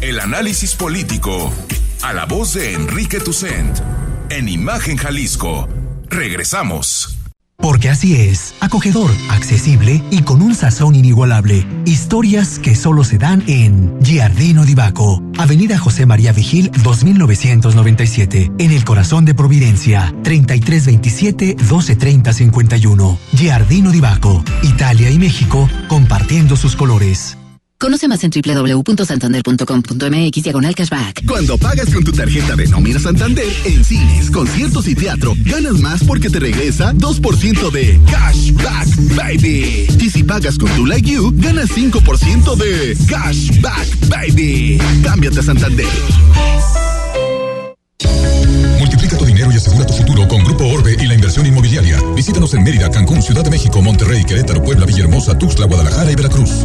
[SPEAKER 1] El análisis político. A la voz de Enrique Tucent. En Imagen Jalisco. Regresamos.
[SPEAKER 27] Porque así es, acogedor, accesible y con un sazón inigualable. Historias que solo se dan en Giardino di Baco, Avenida José María Vigil 2997, en el corazón de Providencia, 3327 1230 51. Giardino di Baco, Italia y México compartiendo sus colores.
[SPEAKER 28] Conoce más en www.santander.com.mx diagonal cashback.
[SPEAKER 8] Cuando pagas con tu tarjeta de nómina Santander en cines, conciertos y teatro, ganas más porque te regresa 2% de Cashback Baby. Y si pagas con tu Like You, ganas 5% de Cashback Baby. Cámbiate a Santander.
[SPEAKER 1] Multiplica tu dinero y asegura tu futuro con Grupo Orbe y la inversión inmobiliaria. Visítanos en Mérida, Cancún, Ciudad de México, Monterrey, Querétaro, Puebla, Villahermosa, Tuxtla, Guadalajara y Veracruz.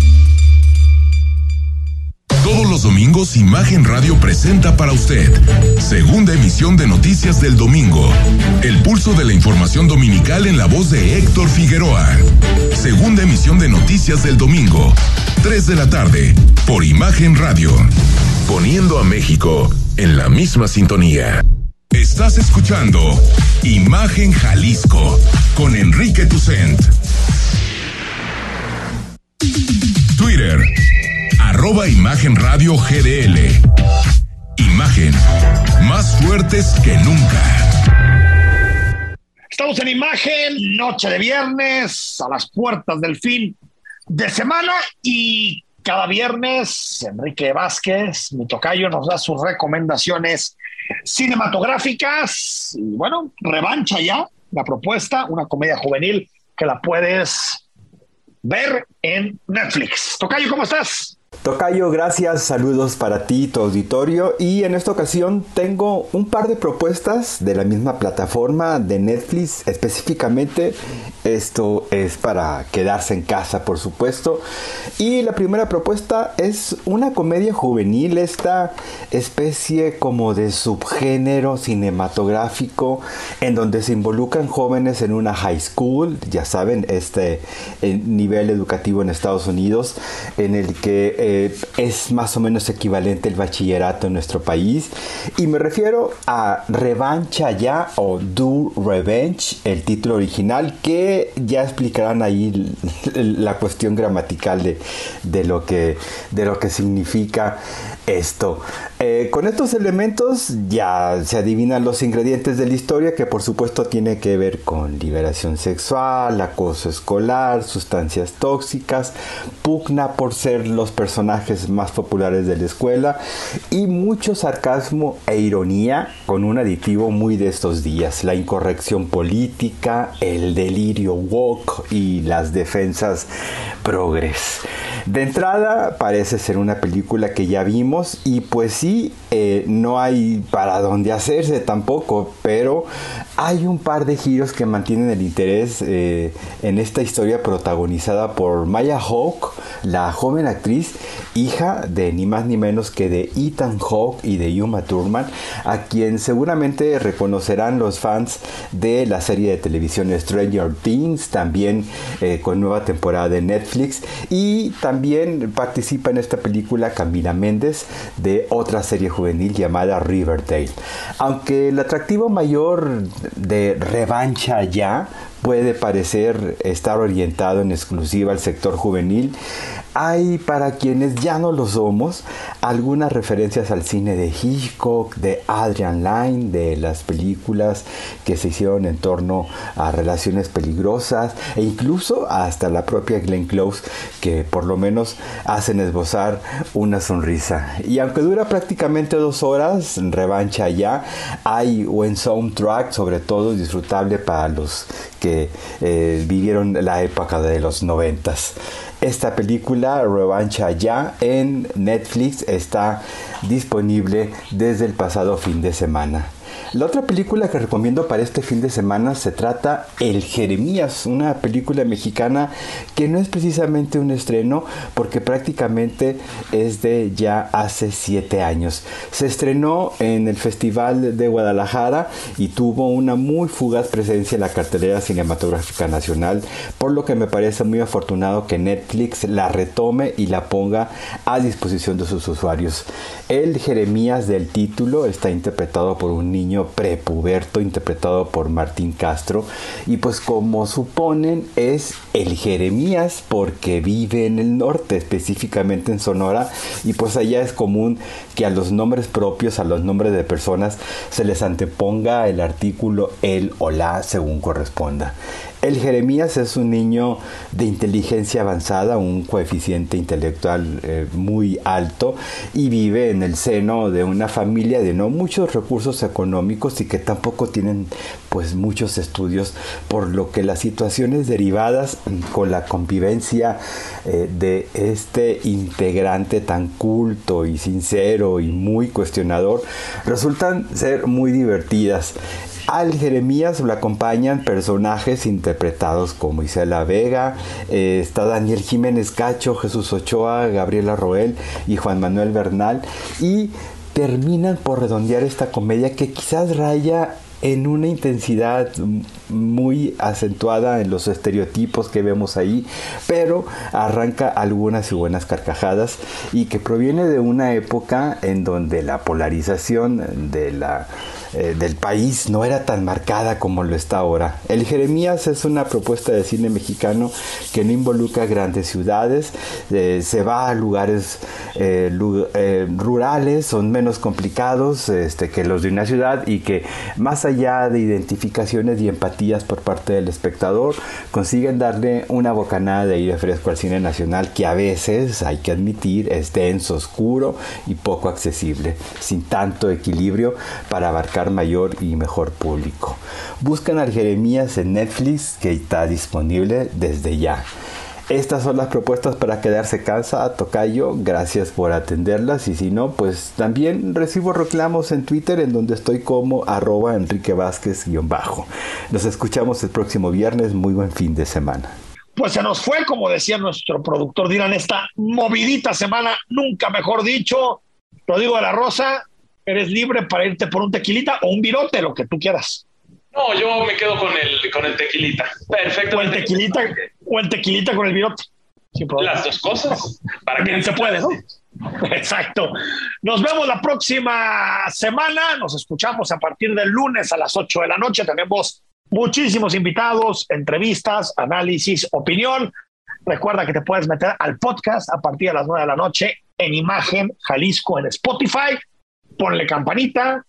[SPEAKER 1] Los domingos Imagen Radio presenta para usted segunda emisión de Noticias del Domingo. El pulso de la información dominical en la voz de Héctor Figueroa. Segunda emisión de Noticias del Domingo. 3 de la tarde por Imagen Radio. Poniendo a México en la misma sintonía. Estás escuchando Imagen Jalisco con Enrique Tucent. Twitter Imagen Radio GDL. Imagen, más fuertes que nunca.
[SPEAKER 2] Estamos en Imagen, noche de viernes, a las puertas del fin de semana y cada viernes Enrique Vázquez, mi tocayo, nos da sus recomendaciones cinematográficas y bueno, revancha ya la propuesta, una comedia juvenil que la puedes ver en Netflix. Tocayo, ¿cómo estás?
[SPEAKER 29] Tocayo, gracias, saludos para ti, tu auditorio. Y en esta ocasión tengo un par de propuestas de la misma plataforma de Netflix. Específicamente, esto es para quedarse en casa, por supuesto. Y la primera propuesta es una comedia juvenil, esta especie como de subgénero cinematográfico en donde se involucran jóvenes en una high school, ya saben, este nivel educativo en Estados Unidos, en el que eh, es más o menos equivalente el bachillerato en nuestro país. Y me refiero a Revancha Ya o Do Revenge, el título original, que ya explicarán ahí la cuestión gramatical de, de, lo, que, de lo que significa esto. Eh, con estos elementos ya se adivinan los ingredientes de la historia que por supuesto tiene que ver con liberación sexual, acoso escolar, sustancias tóxicas, pugna por ser los personajes más populares de la escuela y mucho sarcasmo e ironía con un aditivo muy de estos días, la incorrección política, el delirio woke y las defensas progres. De entrada parece ser una película que ya vimos y pues sí, eh, no hay para dónde hacerse tampoco, pero hay un par de giros que mantienen el interés eh, en esta historia protagonizada por Maya Hawke, la joven actriz, hija de ni más ni menos que de Ethan Hawke y de Uma Thurman, a quien seguramente reconocerán los fans de la serie de televisión Stranger Things, también eh, con nueva temporada de Netflix, y también participa en esta película Camila Méndez de otra serie juvenil llamada Riverdale. Aunque el atractivo mayor de revancha ya puede parecer estar orientado en exclusiva al sector juvenil, hay para quienes ya no lo somos algunas referencias al cine de Hitchcock, de Adrian Lyne, de las películas que se hicieron en torno a relaciones peligrosas e incluso hasta la propia Glenn Close que por lo menos hacen esbozar una sonrisa. Y aunque dura prácticamente dos horas, revancha ya, hay buen soundtrack, sobre todo disfrutable para los que eh, vivieron la época de los noventas. Esta película, Revancha Ya, en Netflix está disponible desde el pasado fin de semana. La otra película que recomiendo para este fin de semana se trata El Jeremías, una película mexicana que no es precisamente un estreno porque prácticamente es de ya hace siete años. Se estrenó en el Festival de Guadalajara y tuvo una muy fugaz presencia en la cartelera cinematográfica nacional, por lo que me parece muy afortunado que Netflix la retome y la ponga a disposición de sus usuarios. El Jeremías del título está interpretado por un niño prepuberto interpretado por Martín Castro y pues como suponen es el Jeremías porque vive en el norte, específicamente en Sonora y pues allá es común que a los nombres propios, a los nombres de personas se les anteponga el artículo el o la según corresponda. El Jeremías es un niño de inteligencia avanzada, un coeficiente intelectual eh, muy alto y vive en el seno de una familia de no muchos recursos económicos y que tampoco tienen pues muchos estudios, por lo que las situaciones derivadas con la convivencia eh, de este integrante tan culto y sincero y muy cuestionador resultan ser muy divertidas. Al Jeremías lo acompañan personajes interpretados como Isela Vega, eh, está Daniel Jiménez Cacho, Jesús Ochoa, Gabriela Roel y Juan Manuel Bernal. Y terminan por redondear esta comedia que quizás raya en una intensidad muy acentuada en los estereotipos que vemos ahí, pero arranca algunas y buenas carcajadas y que proviene de una época en donde la polarización de la eh, del país no era tan marcada como lo está ahora. El Jeremías es una propuesta de cine mexicano que no involucra grandes ciudades, eh, se va a lugares eh, rurales, son menos complicados este, que los de una ciudad y que más allá de identificaciones y empatías por parte del espectador, consiguen darle una bocanada de aire fresco al cine nacional que a veces, hay que admitir, es denso, oscuro y poco accesible, sin tanto equilibrio para abarcar mayor y mejor público. Buscan al Jeremías en Netflix que está disponible desde ya. Estas son las propuestas para quedarse casa, Tocayo. Gracias por atenderlas. Y si no, pues también recibo reclamos en Twitter en donde estoy como arroba Enrique Vázquez-bajo. Nos escuchamos el próximo viernes. Muy buen fin de semana.
[SPEAKER 2] Pues se nos fue, como decía nuestro productor Dylan, esta movidita semana, nunca mejor dicho. Rodrigo de la Rosa, eres libre para irte por un tequilita o un virote, lo que tú quieras.
[SPEAKER 3] No, yo me quedo con el, con el tequilita. Perfecto.
[SPEAKER 2] O el tequilita, o el tequilita con el virote.
[SPEAKER 3] Las dos cosas. Para que
[SPEAKER 2] se puede, ¿no? Exacto. Nos vemos la próxima semana. Nos escuchamos a partir del lunes a las 8 de la noche. Tenemos muchísimos invitados, entrevistas, análisis, opinión. Recuerda que te puedes meter al podcast a partir de las 9 de la noche en Imagen Jalisco en Spotify ponle campanita,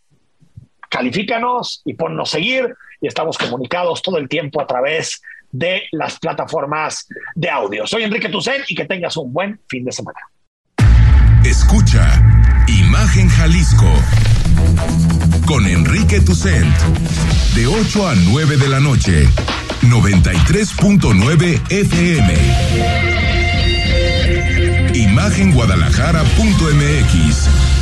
[SPEAKER 2] califícanos y ponnos seguir y estamos comunicados todo el tiempo a través de las plataformas de audio. Soy Enrique Tucen y que tengas un buen fin de semana.
[SPEAKER 1] Escucha Imagen Jalisco con Enrique Tucent de 8 a 9 de la noche, 93.9 FM. Imagenguadalajara.mx